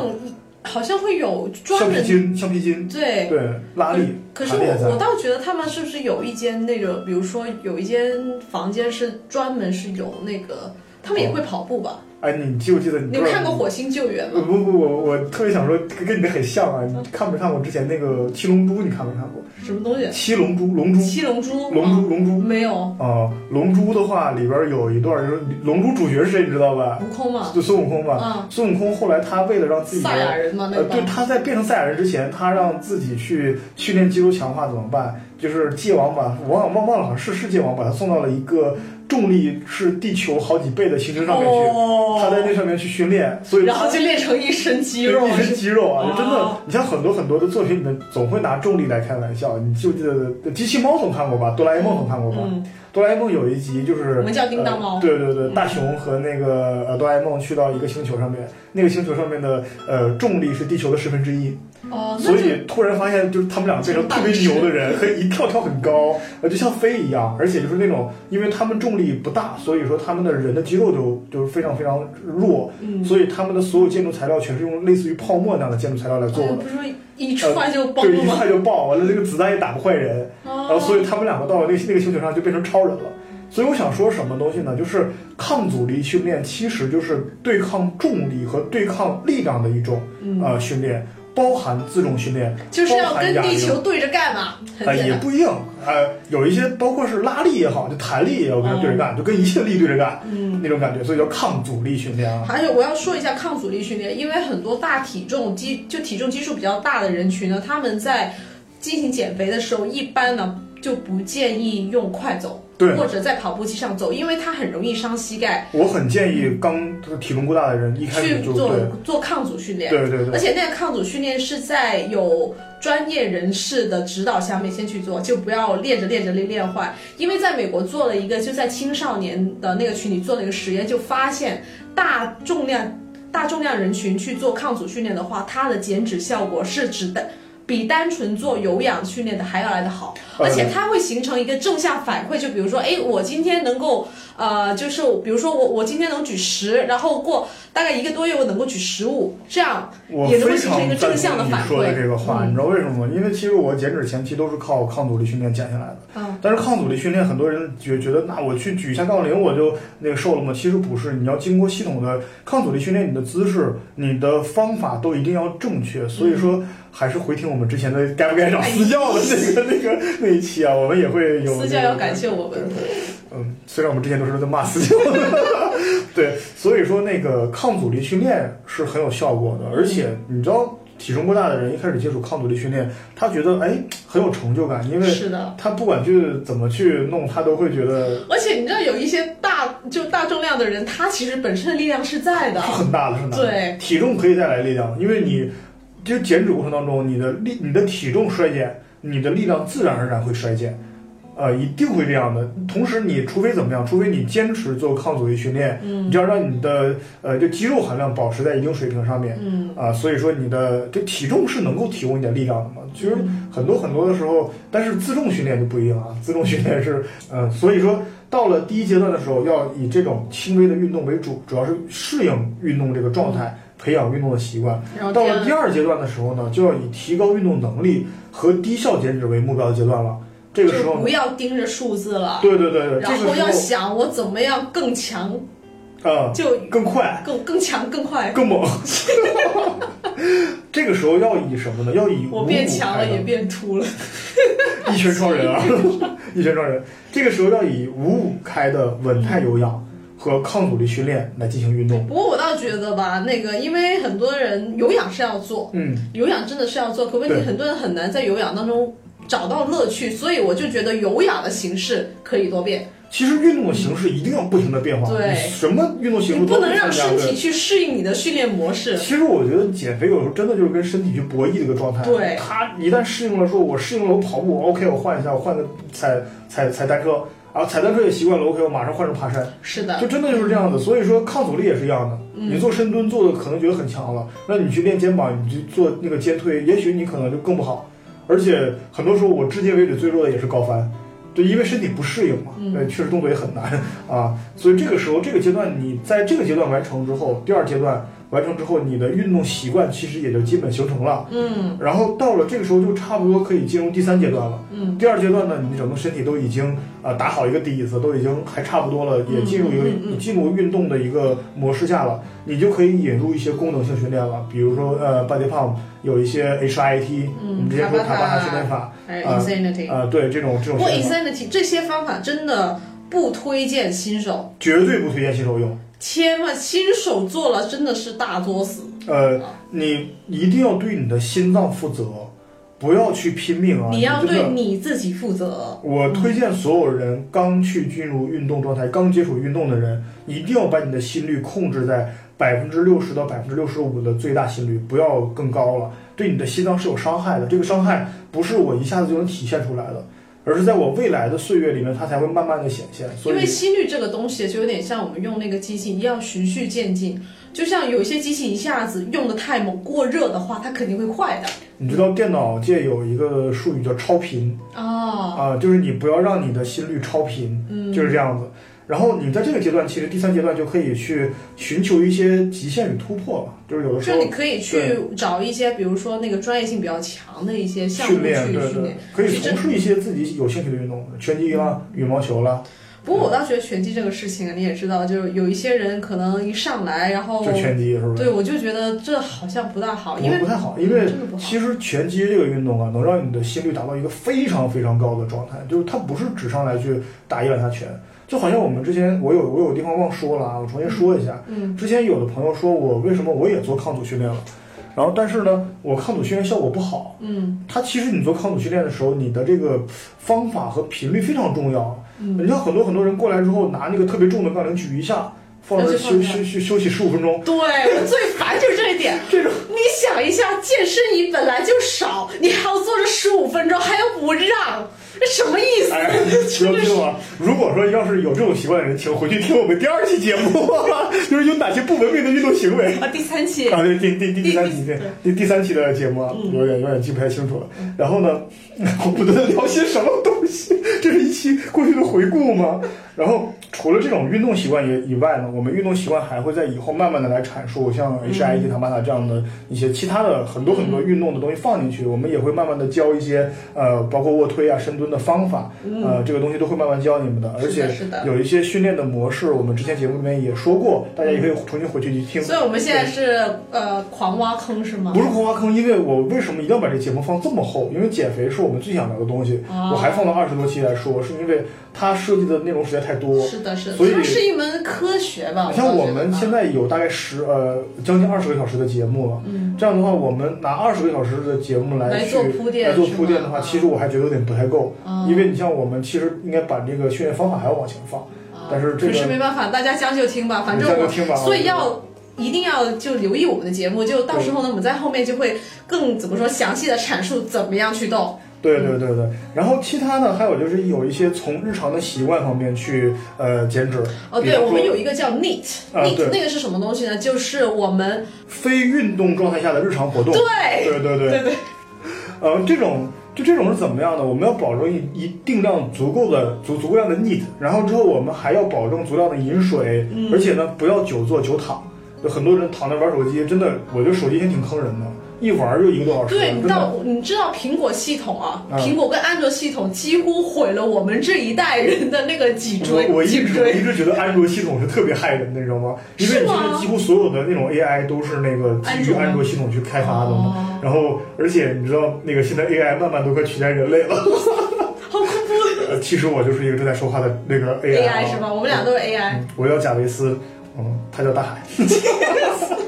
好像会有专门橡皮筋，橡皮筋，对。对，拉力，可是我我倒觉得他们是不是有一间那个，比如说有一间房间是专门是有那个，他们也会跑步吧？哎，你记不记得？你你有看过《火星救援》呃吗？不不我我特别想说，跟跟你的很像啊！你看没看过之前那个七龙珠？你看没看过？什么东西？七龙珠，龙珠，七龙珠？龙珠，龙珠哦没有，啊！龙珠的话里边有一段就是龙珠主角是谁，你知道吧？悟空嘛，就孙悟空吧。嗯，孙悟空后来他为了让自己的赛亚人嘛，那对，他在变成赛亚人之前，他让自己去训练肌肉强化怎么办？就是界王把忘忘忘了，好像是是界王把他送到了一个重力是地球好几倍的行星上面去，哦他在那上面去训练，所以然后就练成一身肌肉一，身肌肉啊，哦真的，你像很多很多的作品里面总会拿重力来开玩笑。你记不记得机器猫总看过吧？哆啦 A 梦总看过吧？嗯，哆啦 A 梦有一集就是我们叫叮当猫。呃对对对，嗯。大雄和那个呃哆啦 A 梦去到一个星球上面，那个星球上面的呃重力是地球的十分之一，哦，所以突然发现就是他们两个变成特别牛的人，可以 一跳跳很高，呃就像飞一样，而且就是那种因为他们重力不大，所以说他们的人的肌肉就就是非常非常弱，嗯，所以他们的所有建筑材料全是用类似于泡沫那样的建筑材料来做的。哎不是说一踹就爆对，一踹？就爆，完了那个子弹也打不坏人，然后哦，所以他们两个到了那个那个星球上就变成超人了。所以我想说什么东西呢？就是抗阻力训练其实就是对抗重力和对抗力量的一种嗯呃训练，包含自重训练，就是要跟地球对着干嘛，很呃，也不一定，呃，有一些包括是拉力也好，就弹力也要跟它对着干，就跟一切力对着干嗯，那种感觉，所以叫抗阻力训练。啊。还有我要说一下抗阻力训练，因为很多大体重基就体重基数比较大的人群呢，他们在进行减肥的时候，一般呢就不建议用快走，对，或者在跑步机上走，因为它很容易伤膝盖。我很建议刚体重过大的人一开去始就做，做抗阻训练，对对对而且那个抗阻训练是在有专业人士的指导下面先去做，就不要练着练着练练坏。因为在美国做了一个，就在青少年的那个群里做了一个实验，就发现大重量大重量人群去做抗阻训练的话，它的减脂效果是只的比单纯做有氧训练的还要来得好，呃而且它会形成一个正向反馈。就比如说，哎，我今天能够呃，就是比如说我我今天能举十，然后过大概一个多月我能够举十五，这样也能够形成一个正向的反赞同你说的馈。这个话，你知道为什么吗？因为其实我减脂前期都是靠抗阻力训练减下来的。嗯，但是抗阻力训练，很多人觉觉得，那我去举一下杠铃我就那个瘦了吗？其实不是，你要经过系统的抗阻力训练，你的姿势、你的方法都一定要正确。所以说，还是回听我们之前的该不该找私教的那个那个那一期啊，我们也会有私教要感谢我们。嗯，虽然我们之前都是在骂私教，对，所以说那个抗阻力训练是很有效果的，而且你知道，体重过大的人一开始接触抗阻力训练，他觉得哎很有成就感，因为是的。他不管去怎么去弄，他都会觉得而且你知道有一些大就大重量的人，他其实本身的力量是在的是。很大的，是很大的。对，体重可以带来力量，因为你就减脂过程当中，你的力、你的体重衰减，你的力量自然而然会衰减，呃，一定会这样的。同时，你除非怎么样，除非你坚持做抗阻力训练，嗯你就要让你的呃这肌肉含量保持在一定水平上面。嗯，啊，所以说你的这体重是能够提供一点力量的嘛？其实很多很多的时候，但是自重训练就不一样啊，自重训练是，嗯、所以说到了第一阶段的时候，要以这种轻微的运动为主，主要是适应运动这个状态，培养运动的习惯。然后到了第二阶段的时候呢，就要以提高运动能力和低效减脂为目标的阶段了。这个时候不，要盯着数字了，对对对对，然后要想我怎么样更强，啊、就更快。更更强更快。更猛，这个时候要以什么呢？要以我变强了，也变秃了。一拳超人啊，一拳超人。这个时候要以五五开的稳态有氧和抗阻力训练来进行运动。不过我倒觉得吧，那个因为很多人有氧是要做，嗯，有氧真的是要做，可问题很多人很难在有氧当中找到乐趣，所以我就觉得有氧的形式可以多变，其实运动的形式一定要不停的变化，对什么运动形式都你不能让身体去适应你的训练模式。其实我觉得减肥有时候真的就是跟身体去博弈的一个状态。对他一旦适应了，说我适应了我跑步，OK，我换一下，我换个踩踩踩单车，啊，踩单车也习惯了，OK，我马上换成爬山。是的，就真的就是这样的，所以说抗阻力也是一样的。嗯你做深蹲做的可能觉得很强了，那你去练肩膀，你去做那个肩推，也许你可能就更不好。而且很多时候我至今为止最弱的也是高翻，对，因为身体不适应嘛，嗯对，确实动作也很难 啊。所以这个时候这个阶段你在这个阶段完成之后，第二阶段完成之后，你的运动习惯其实也就基本形成了。嗯然后到了这个时候就差不多可以进入第三阶段了。嗯第二阶段呢，你整个身体都已经啊、呃打好一个底子，都已经还差不多了，也进入一个、嗯嗯嗯你进入运动的一个模式下了，你就可以引入一些功能性训练了，比如说呃 body pump 有一些 HIIT，、嗯我们之前说塔巴哈塔训练法，还有啊 insanity，、啊、对这种这种不 insanity 这些方法真的不推荐新手，绝对不推荐新手用。千万新手做了真的是大作死。呃，你一定要对你的心脏负责，不要去拼命啊！你要对你自己负责。我推荐所有人刚去进入运动状态、刚接触运动的人，一定要把你的心率控制在百分之六十到百分之六十五的最大心率，不要更高了。对你的心脏是有伤害的，这个伤害不是我一下子就能体现出来的，而是在我未来的岁月里面，它才会慢慢的显现。所因为，心率这个东西就有点像我们用那个机器一样循序渐进，就像有一些机器一下子用的太猛、过热的话，它肯定会坏的。你知道电脑界有一个术语叫超频哦，啊、就是你不要让你的心率超频，嗯，就是这样子。然后你在这个阶段，其实第三阶段就可以去寻求一些极限与突破了，就是有的时候就你可以去找一些，比如说那个专业性比较强的一些项目去训练，对对可以从事一些自己有兴趣的运动，拳击啦、羽毛球啦，不过我倒觉得拳击这个事情啊，你也知道，就是有一些人可能一上来，然后就拳击是不是？对我就觉得这好像不大好，因为不不太好，因为。其实拳击这个运动啊，能让你的心率达到一个非常非常高的状态，就是它不是只上来去打一两下拳，就好像我们之前我有我有地方忘说了啊，我重新说一下。嗯之前有的朋友说我为什么我也做抗阻训练了，然后但是呢，我抗阻训练效果不好。嗯它其实你做抗阻训练的时候，你的这个方法和频率非常重要。嗯，你像很多很多人过来之后，拿那个特别重的杠铃举一下，放着休那就放下休休休息十五分钟，对我最烦就是这一点。这种你想一下，健身椅本来就少，你还要坐着十五分钟，还要不让，这什么意思？哎，不要听啊！如果说要是有这种习惯的人，请回去听我们第二期节目，就是有哪些不文明的运动行为。啊，第三期啊，对，第第第第三期，对第第三期的节目啊，有点有点记不太清楚了。然后呢，我不知道聊些什么东西，这是一期过去的回顾吗？然后除了这种运动习惯以以外呢，我们运动习惯还会在以后慢慢的来阐述，像 HIIT 唐巴塔这样的一些其他的很多很多运动的东西放进去，我们也会慢慢的教一些呃，包括卧推啊、深蹲的方法，呃，这个东西都会慢慢教你们的，而且是的有一些训练的模式，我们之前节目里面也说过，大家也可以重新回去去听。所以我们现在是呃狂挖坑是吗？不是狂挖坑，因为我为什么一定要把这节目放这么厚？因为减肥是我们最想聊的东西，哦我还放到二十多期来说，是因为它涉及的内容实在太多。是的，是的，所以它是一门科学吧？像我们现在有大概十呃将近二十个小时的节目了，嗯，这样的话，我们拿二十个小时的节目来去来做铺垫来做铺垫的话，啊其实我还觉得有点不太够，啊因为你像我们其实应该把这个训练方法还要往前放，啊。但是这个可是没办法，大家将就听吧，反正我所以要。一定要就留意我们的节目，就到时候呢，我们在后面就会更怎么说详细的阐述怎么样去动。对对对对，然后其他呢，还有就是有一些从日常的习惯方面去呃减脂。哦，对，我们有一个叫 NEAT，NEAT、啊对那个是什么东西呢？就是我们非运动状态下的日常活动。对对对对对对呃，这种就这种是怎么样的？我们要保证一一定量足够的足足够量的 NEAT，然后之后我们还要保证足量的饮水，嗯而且呢不要久坐久躺。有很多人躺那玩手机，真的，我觉得手机也挺坑人的，一玩就一个多小时。对，你真到。你知道苹果系统啊，啊苹果跟安卓系统几乎毁了我们这一代人的那个脊椎我我一直我一。直觉得安卓系统是特别害人的，你知道吗？因为现在几乎所有的那种 AI 都是那个基于安卓系统去开发的嘛。哦然后，而且你知道，那个现在 AI 慢慢都快取代人类了。好恐怖呃，其实我就是一个正在说话的那个 AI, 啊！AI 是吗？我们俩都是 AI。嗯我叫贾维斯，嗯，他叫大海。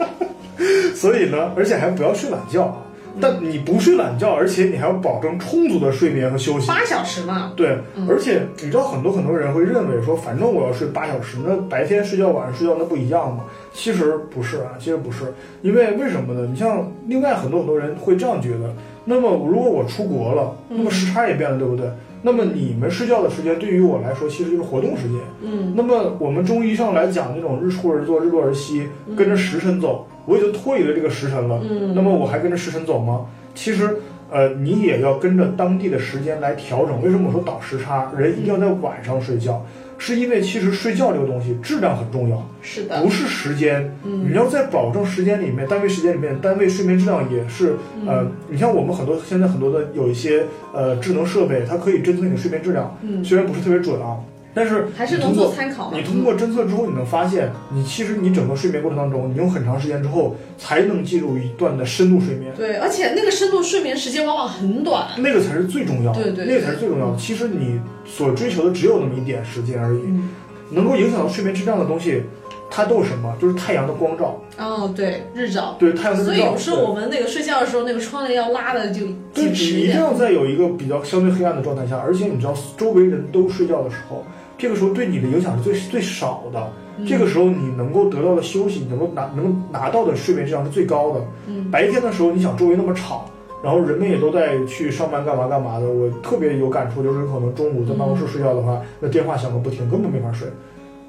所以呢，而且还不要睡懒觉啊。但你不睡懒觉，而且你还要保证充足的睡眠和休息。八小时嘛，对，而且你知道很多很多人会认为说，反正我要睡八小时，那白天睡觉晚上睡觉那不一样吗？其实不是啊，其实不是，因为为什么呢？你像另外很多很多人会这样觉得，那么如果我出国了，那么时差也变了，对不对？那么你们睡觉的时间对于我来说其实就是活动时间。嗯，那么我们中医上来讲，那种日出而作，日落而息，跟着时辰走，我已经脱离了这个时辰了。嗯那么我还跟着时辰走吗？其实，呃，你也要跟着当地的时间来调整。为什么我说倒时差？人一定要在晚上睡觉，是因为其实睡觉这个东西质量很重要，是的不，是时间。嗯你要在保证时间里面，单位时间里面，单位睡眠质量也是，嗯呃，你像我们很多现在很多的有一些呃智能设备，它可以侦测你的睡眠质量，嗯，虽然不是特别准啊，但是还是能做参考。你通过侦测之后，你能发现，你其实你整个睡眠过程当中，你用很长时间之后才能进入一段的深度睡眠，对，而且那个深度睡眠时间往往很短。那个才是最重要的，对对对那个才是最重要的。其实你所追求的只有那么一点时间而已，嗯，能够影响到睡眠质量的东西，它都是什么？就是太阳的光照，哦，对，日照。对太阳的日照。所以有时候我们那个睡觉的时候，那个窗帘要拉的就对，一定。要在有一个比较相对黑暗的状态下，而且你知道周围人都睡觉的时候，这个时候对你的影响是最最少的。嗯这个时候你能够得到的休息，你能够拿能够拿到的睡眠质量是最高的。嗯白天的时候，你想周围那么吵，然后人们也都在去上班干嘛干嘛的，我特别有感触，就是可能中午在办公室睡觉的话，那电话响个不停，根本没法睡。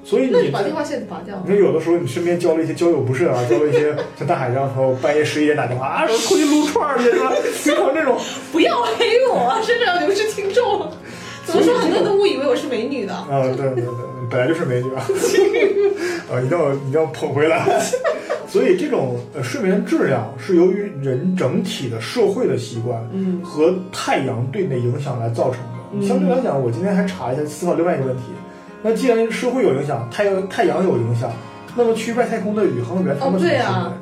所以你那你把电话线拔掉。你看，有的时候你身边交了一些交友不慎啊，交了一些像大海这样的朋友，半夜十一点打电话啊，我出去撸串儿去是吧？经常这种，不要黑我，甚至要流失听众。怎么说？很多人都误以为我是美女的。啊，对对对，本来就是美女啊，啊，一定要一定要捧回来。所以这种呃睡眠质量是由于人整体的社会的习惯，嗯和太阳对你的影响来造成的。嗯相对来讲，我今天还查一下思考另外一个问题，那既然社会有影响，太阳太阳有影响，那么去外太空的宇航员他们怎么睡眠？哦对啊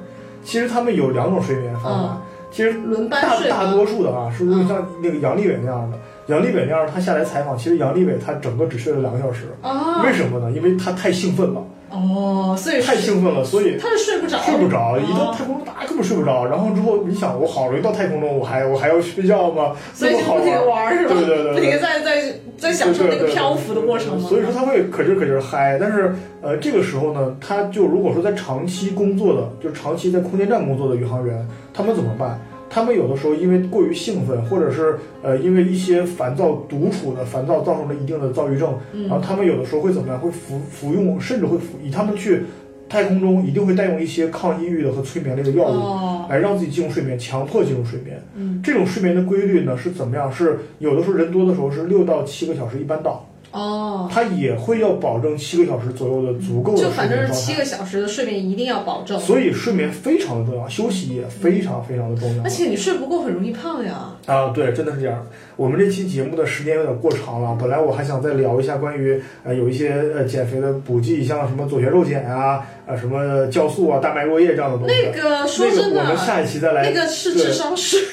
其实他们有两种睡眠方法，其实轮班大大多数的啊，是嗯像那个杨利伟那样的。杨利伟那样，他下来采访，其实杨利伟他整个只睡了两个小时，啊，为什么呢？因为他太兴奋了，哦，所以太兴奋了，所以他是睡不着，睡不着，一到哦太空中大家根本睡不着。然后之后你想，我好容易到太空中，我还我还要睡觉吗？所以就不停玩，玩是吧？对对对对不停地在在在享受那个漂浮的过程吗？所以说他会可劲儿可劲儿嗨，但是呃这个时候呢，他就如果说在长期工作的，就长期在空间站工作的宇航员，他们怎么办？他们有的时候因为过于兴奋，或者是呃因为一些烦躁独处的烦躁造成了一定的躁郁症，嗯然后他们有的时候会怎么样？会服服用，甚至会服以他们去太空中一定会带用一些抗抑郁的和催眠类的药物。哦，来让自己进入睡眠，强迫进入睡眠。嗯，这种睡眠的规律呢是怎么样？是有的时候人多的时候是六到七个小时一般到，哦，它也会要保证七个小时左右的足够的睡就反正。是七个小时的睡眠一定要保证，所以睡眠非常的重要，休息也非常非常的重要而。且你睡不够很容易胖呀。啊，对，真的是这样。我们这期节目的时间有点过长了，本来我还想再聊一下关于呃有一些呃减肥的补剂，像什么左旋肉碱啊，呃什么酵素啊、大麦若叶这样的东西。那个说真的，那个我们下一期再来。那个是智商税，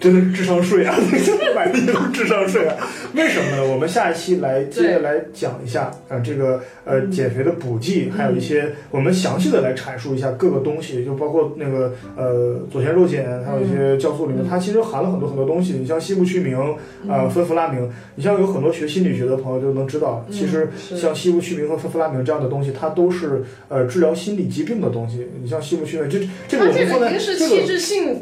真的是智商税啊！买的都是智商税啊！为什么呢？我们下一期来接着来讲一下呃这个呃减肥的补剂，还有一些我们详细的来阐述一下各个东西，就包括那个呃左旋肉碱，还有一些酵素里面，它其实含了很多很多东西。你像西部曲明呃芬弗拉明，你像有很多学心理学的朋友就能知道，其实像西部曲明和芬弗拉明这样的东西，它都是呃治疗心理疾病的东西。你像西部曲明，这这个它我们放在这个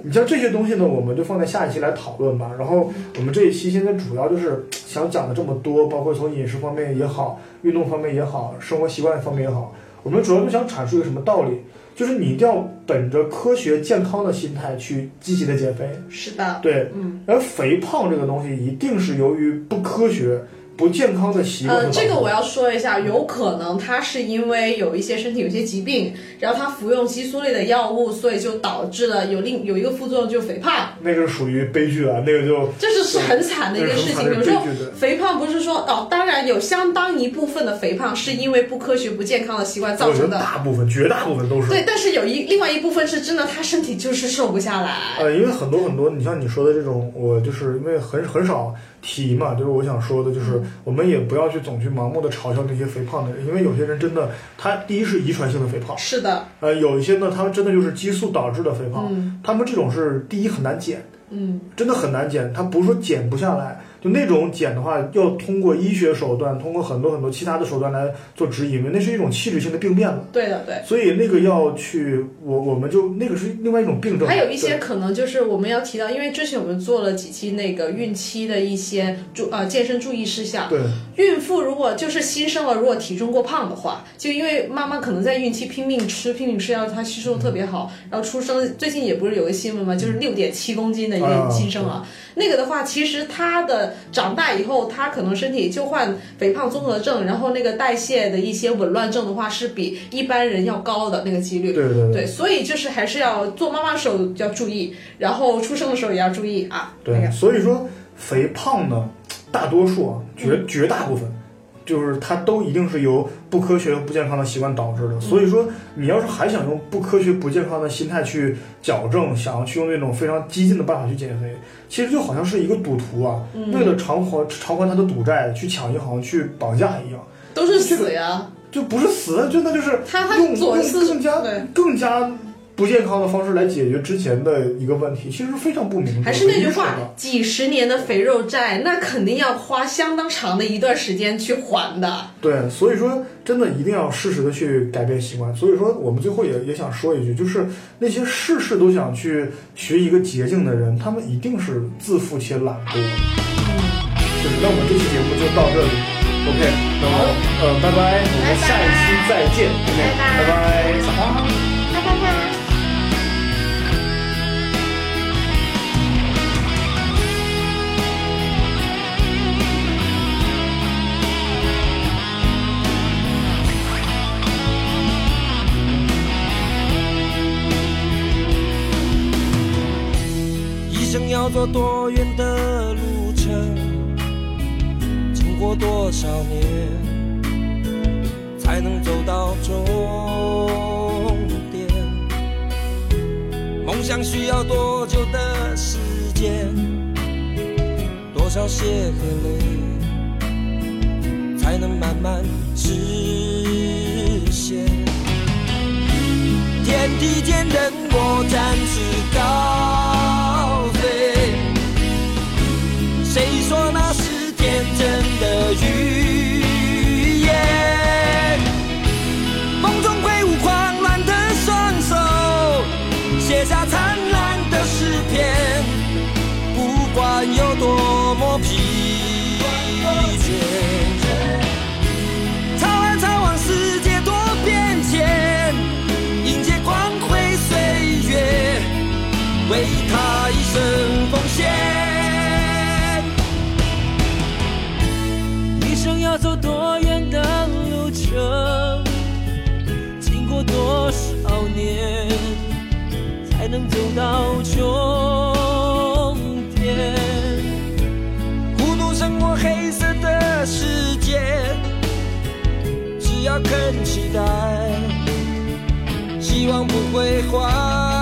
你像这些东西呢，我们就放在下一期来讨论吧。然后我们这一期现在主要就是想讲的这么多，包括从饮食方面也好，运动方面也好，生活习惯方面也好，我们主要就想阐述一个什么道理，就是你一定要本着科学健康的心态去积极的减肥。是的，对，嗯，而肥胖这个东西一定是由于不科学、不健康的习惯呃。这个我要说一下，有可能他是因为有一些身体有些疾病，然后他服用激素类的药物，所以就导致了有另有一个副作用就是肥胖，那个是属于悲剧啊，那个就这是是很惨的一个事情。比如说那是很惨的悲剧的肥胖不是说哦，当然有相当一部分的肥胖是因为不科学、不健康的习惯造成的，大部分、绝大部分都是。对，但是有一另外一部分是真的，他身体就是瘦不下来。呃，因为很多很多，你像你说的这种，我就是因为很很少提嘛，就是我想说的，就是我们也不要去总去盲目的嘲笑那些肥胖的人，因为有些人真的，他第一是遗传性的肥胖，是的，呃，有一些呢，他们真的就是激素导致的肥胖，嗯。他们这种是第一很难减，嗯，真的很难减，它不是说减不下来，就那种减的话，要通过医学手段，通过很多很多其他的手段来做指引，因为那是一种器质性的病变了。对的对。所以那个要去，我我们就那个是另外一种病症。还有一些可能就是我们要提到，因为之前我们做了几期那个孕期的一些注呃健身注意事项。对孕妇如果就是新生儿，如果体重过胖的话，就因为妈妈可能在孕期拼命吃拼命吃药，她吸收特别好，然后出生最近也不是有个新闻嘛，就是六点七公斤的一个啊新生儿，那个的话，其实他的长大以后，他可能身体就患肥胖综合症，然后那个代谢的一些紊乱症的话，是比一般人要高的那个几率。对对对对，所以就是还是要做妈妈的时候要注意，然后出生的时候也要注意啊。那对，个所以说肥胖呢，大多数啊，绝嗯绝大部分，就是它都一定是由不科学和不健康的习惯导致嗯的。所以说，你要是还想用不科学、不健康的心态去矫正，想要去用那种非常激进的办法去减肥，其实就好像是一个赌徒啊，嗯为了偿还偿还他的赌债，去抢银行、去绑架一样，都是死呀，就不是死，真的就是他他用用更加。更加。不健康的方式来解决之前的一个问题，其实非常不明智。还是那句话，几十年的肥肉债，那肯定要花相当长的一段时间去还的。对，所以说真的一定要适时的去改变习惯。所以说，我们最后也也想说一句，就是那些事事都想去学一个捷径的人，他们一定是自负且懒惰。就是，那我们这期节目就到这里，OK，那么呃，拜拜，我们下一期再见，OK，拜拜。拜拜拜。要走多远的路程经过多少年才能走到终点梦想需要多久的时间？多少血和泪才能慢慢实现？天地间任我展翅高说那是天真的预要走多远的路程，经过多少年才能走到终点？孤独生活黑色的世界，只要肯期待，希望不会坏。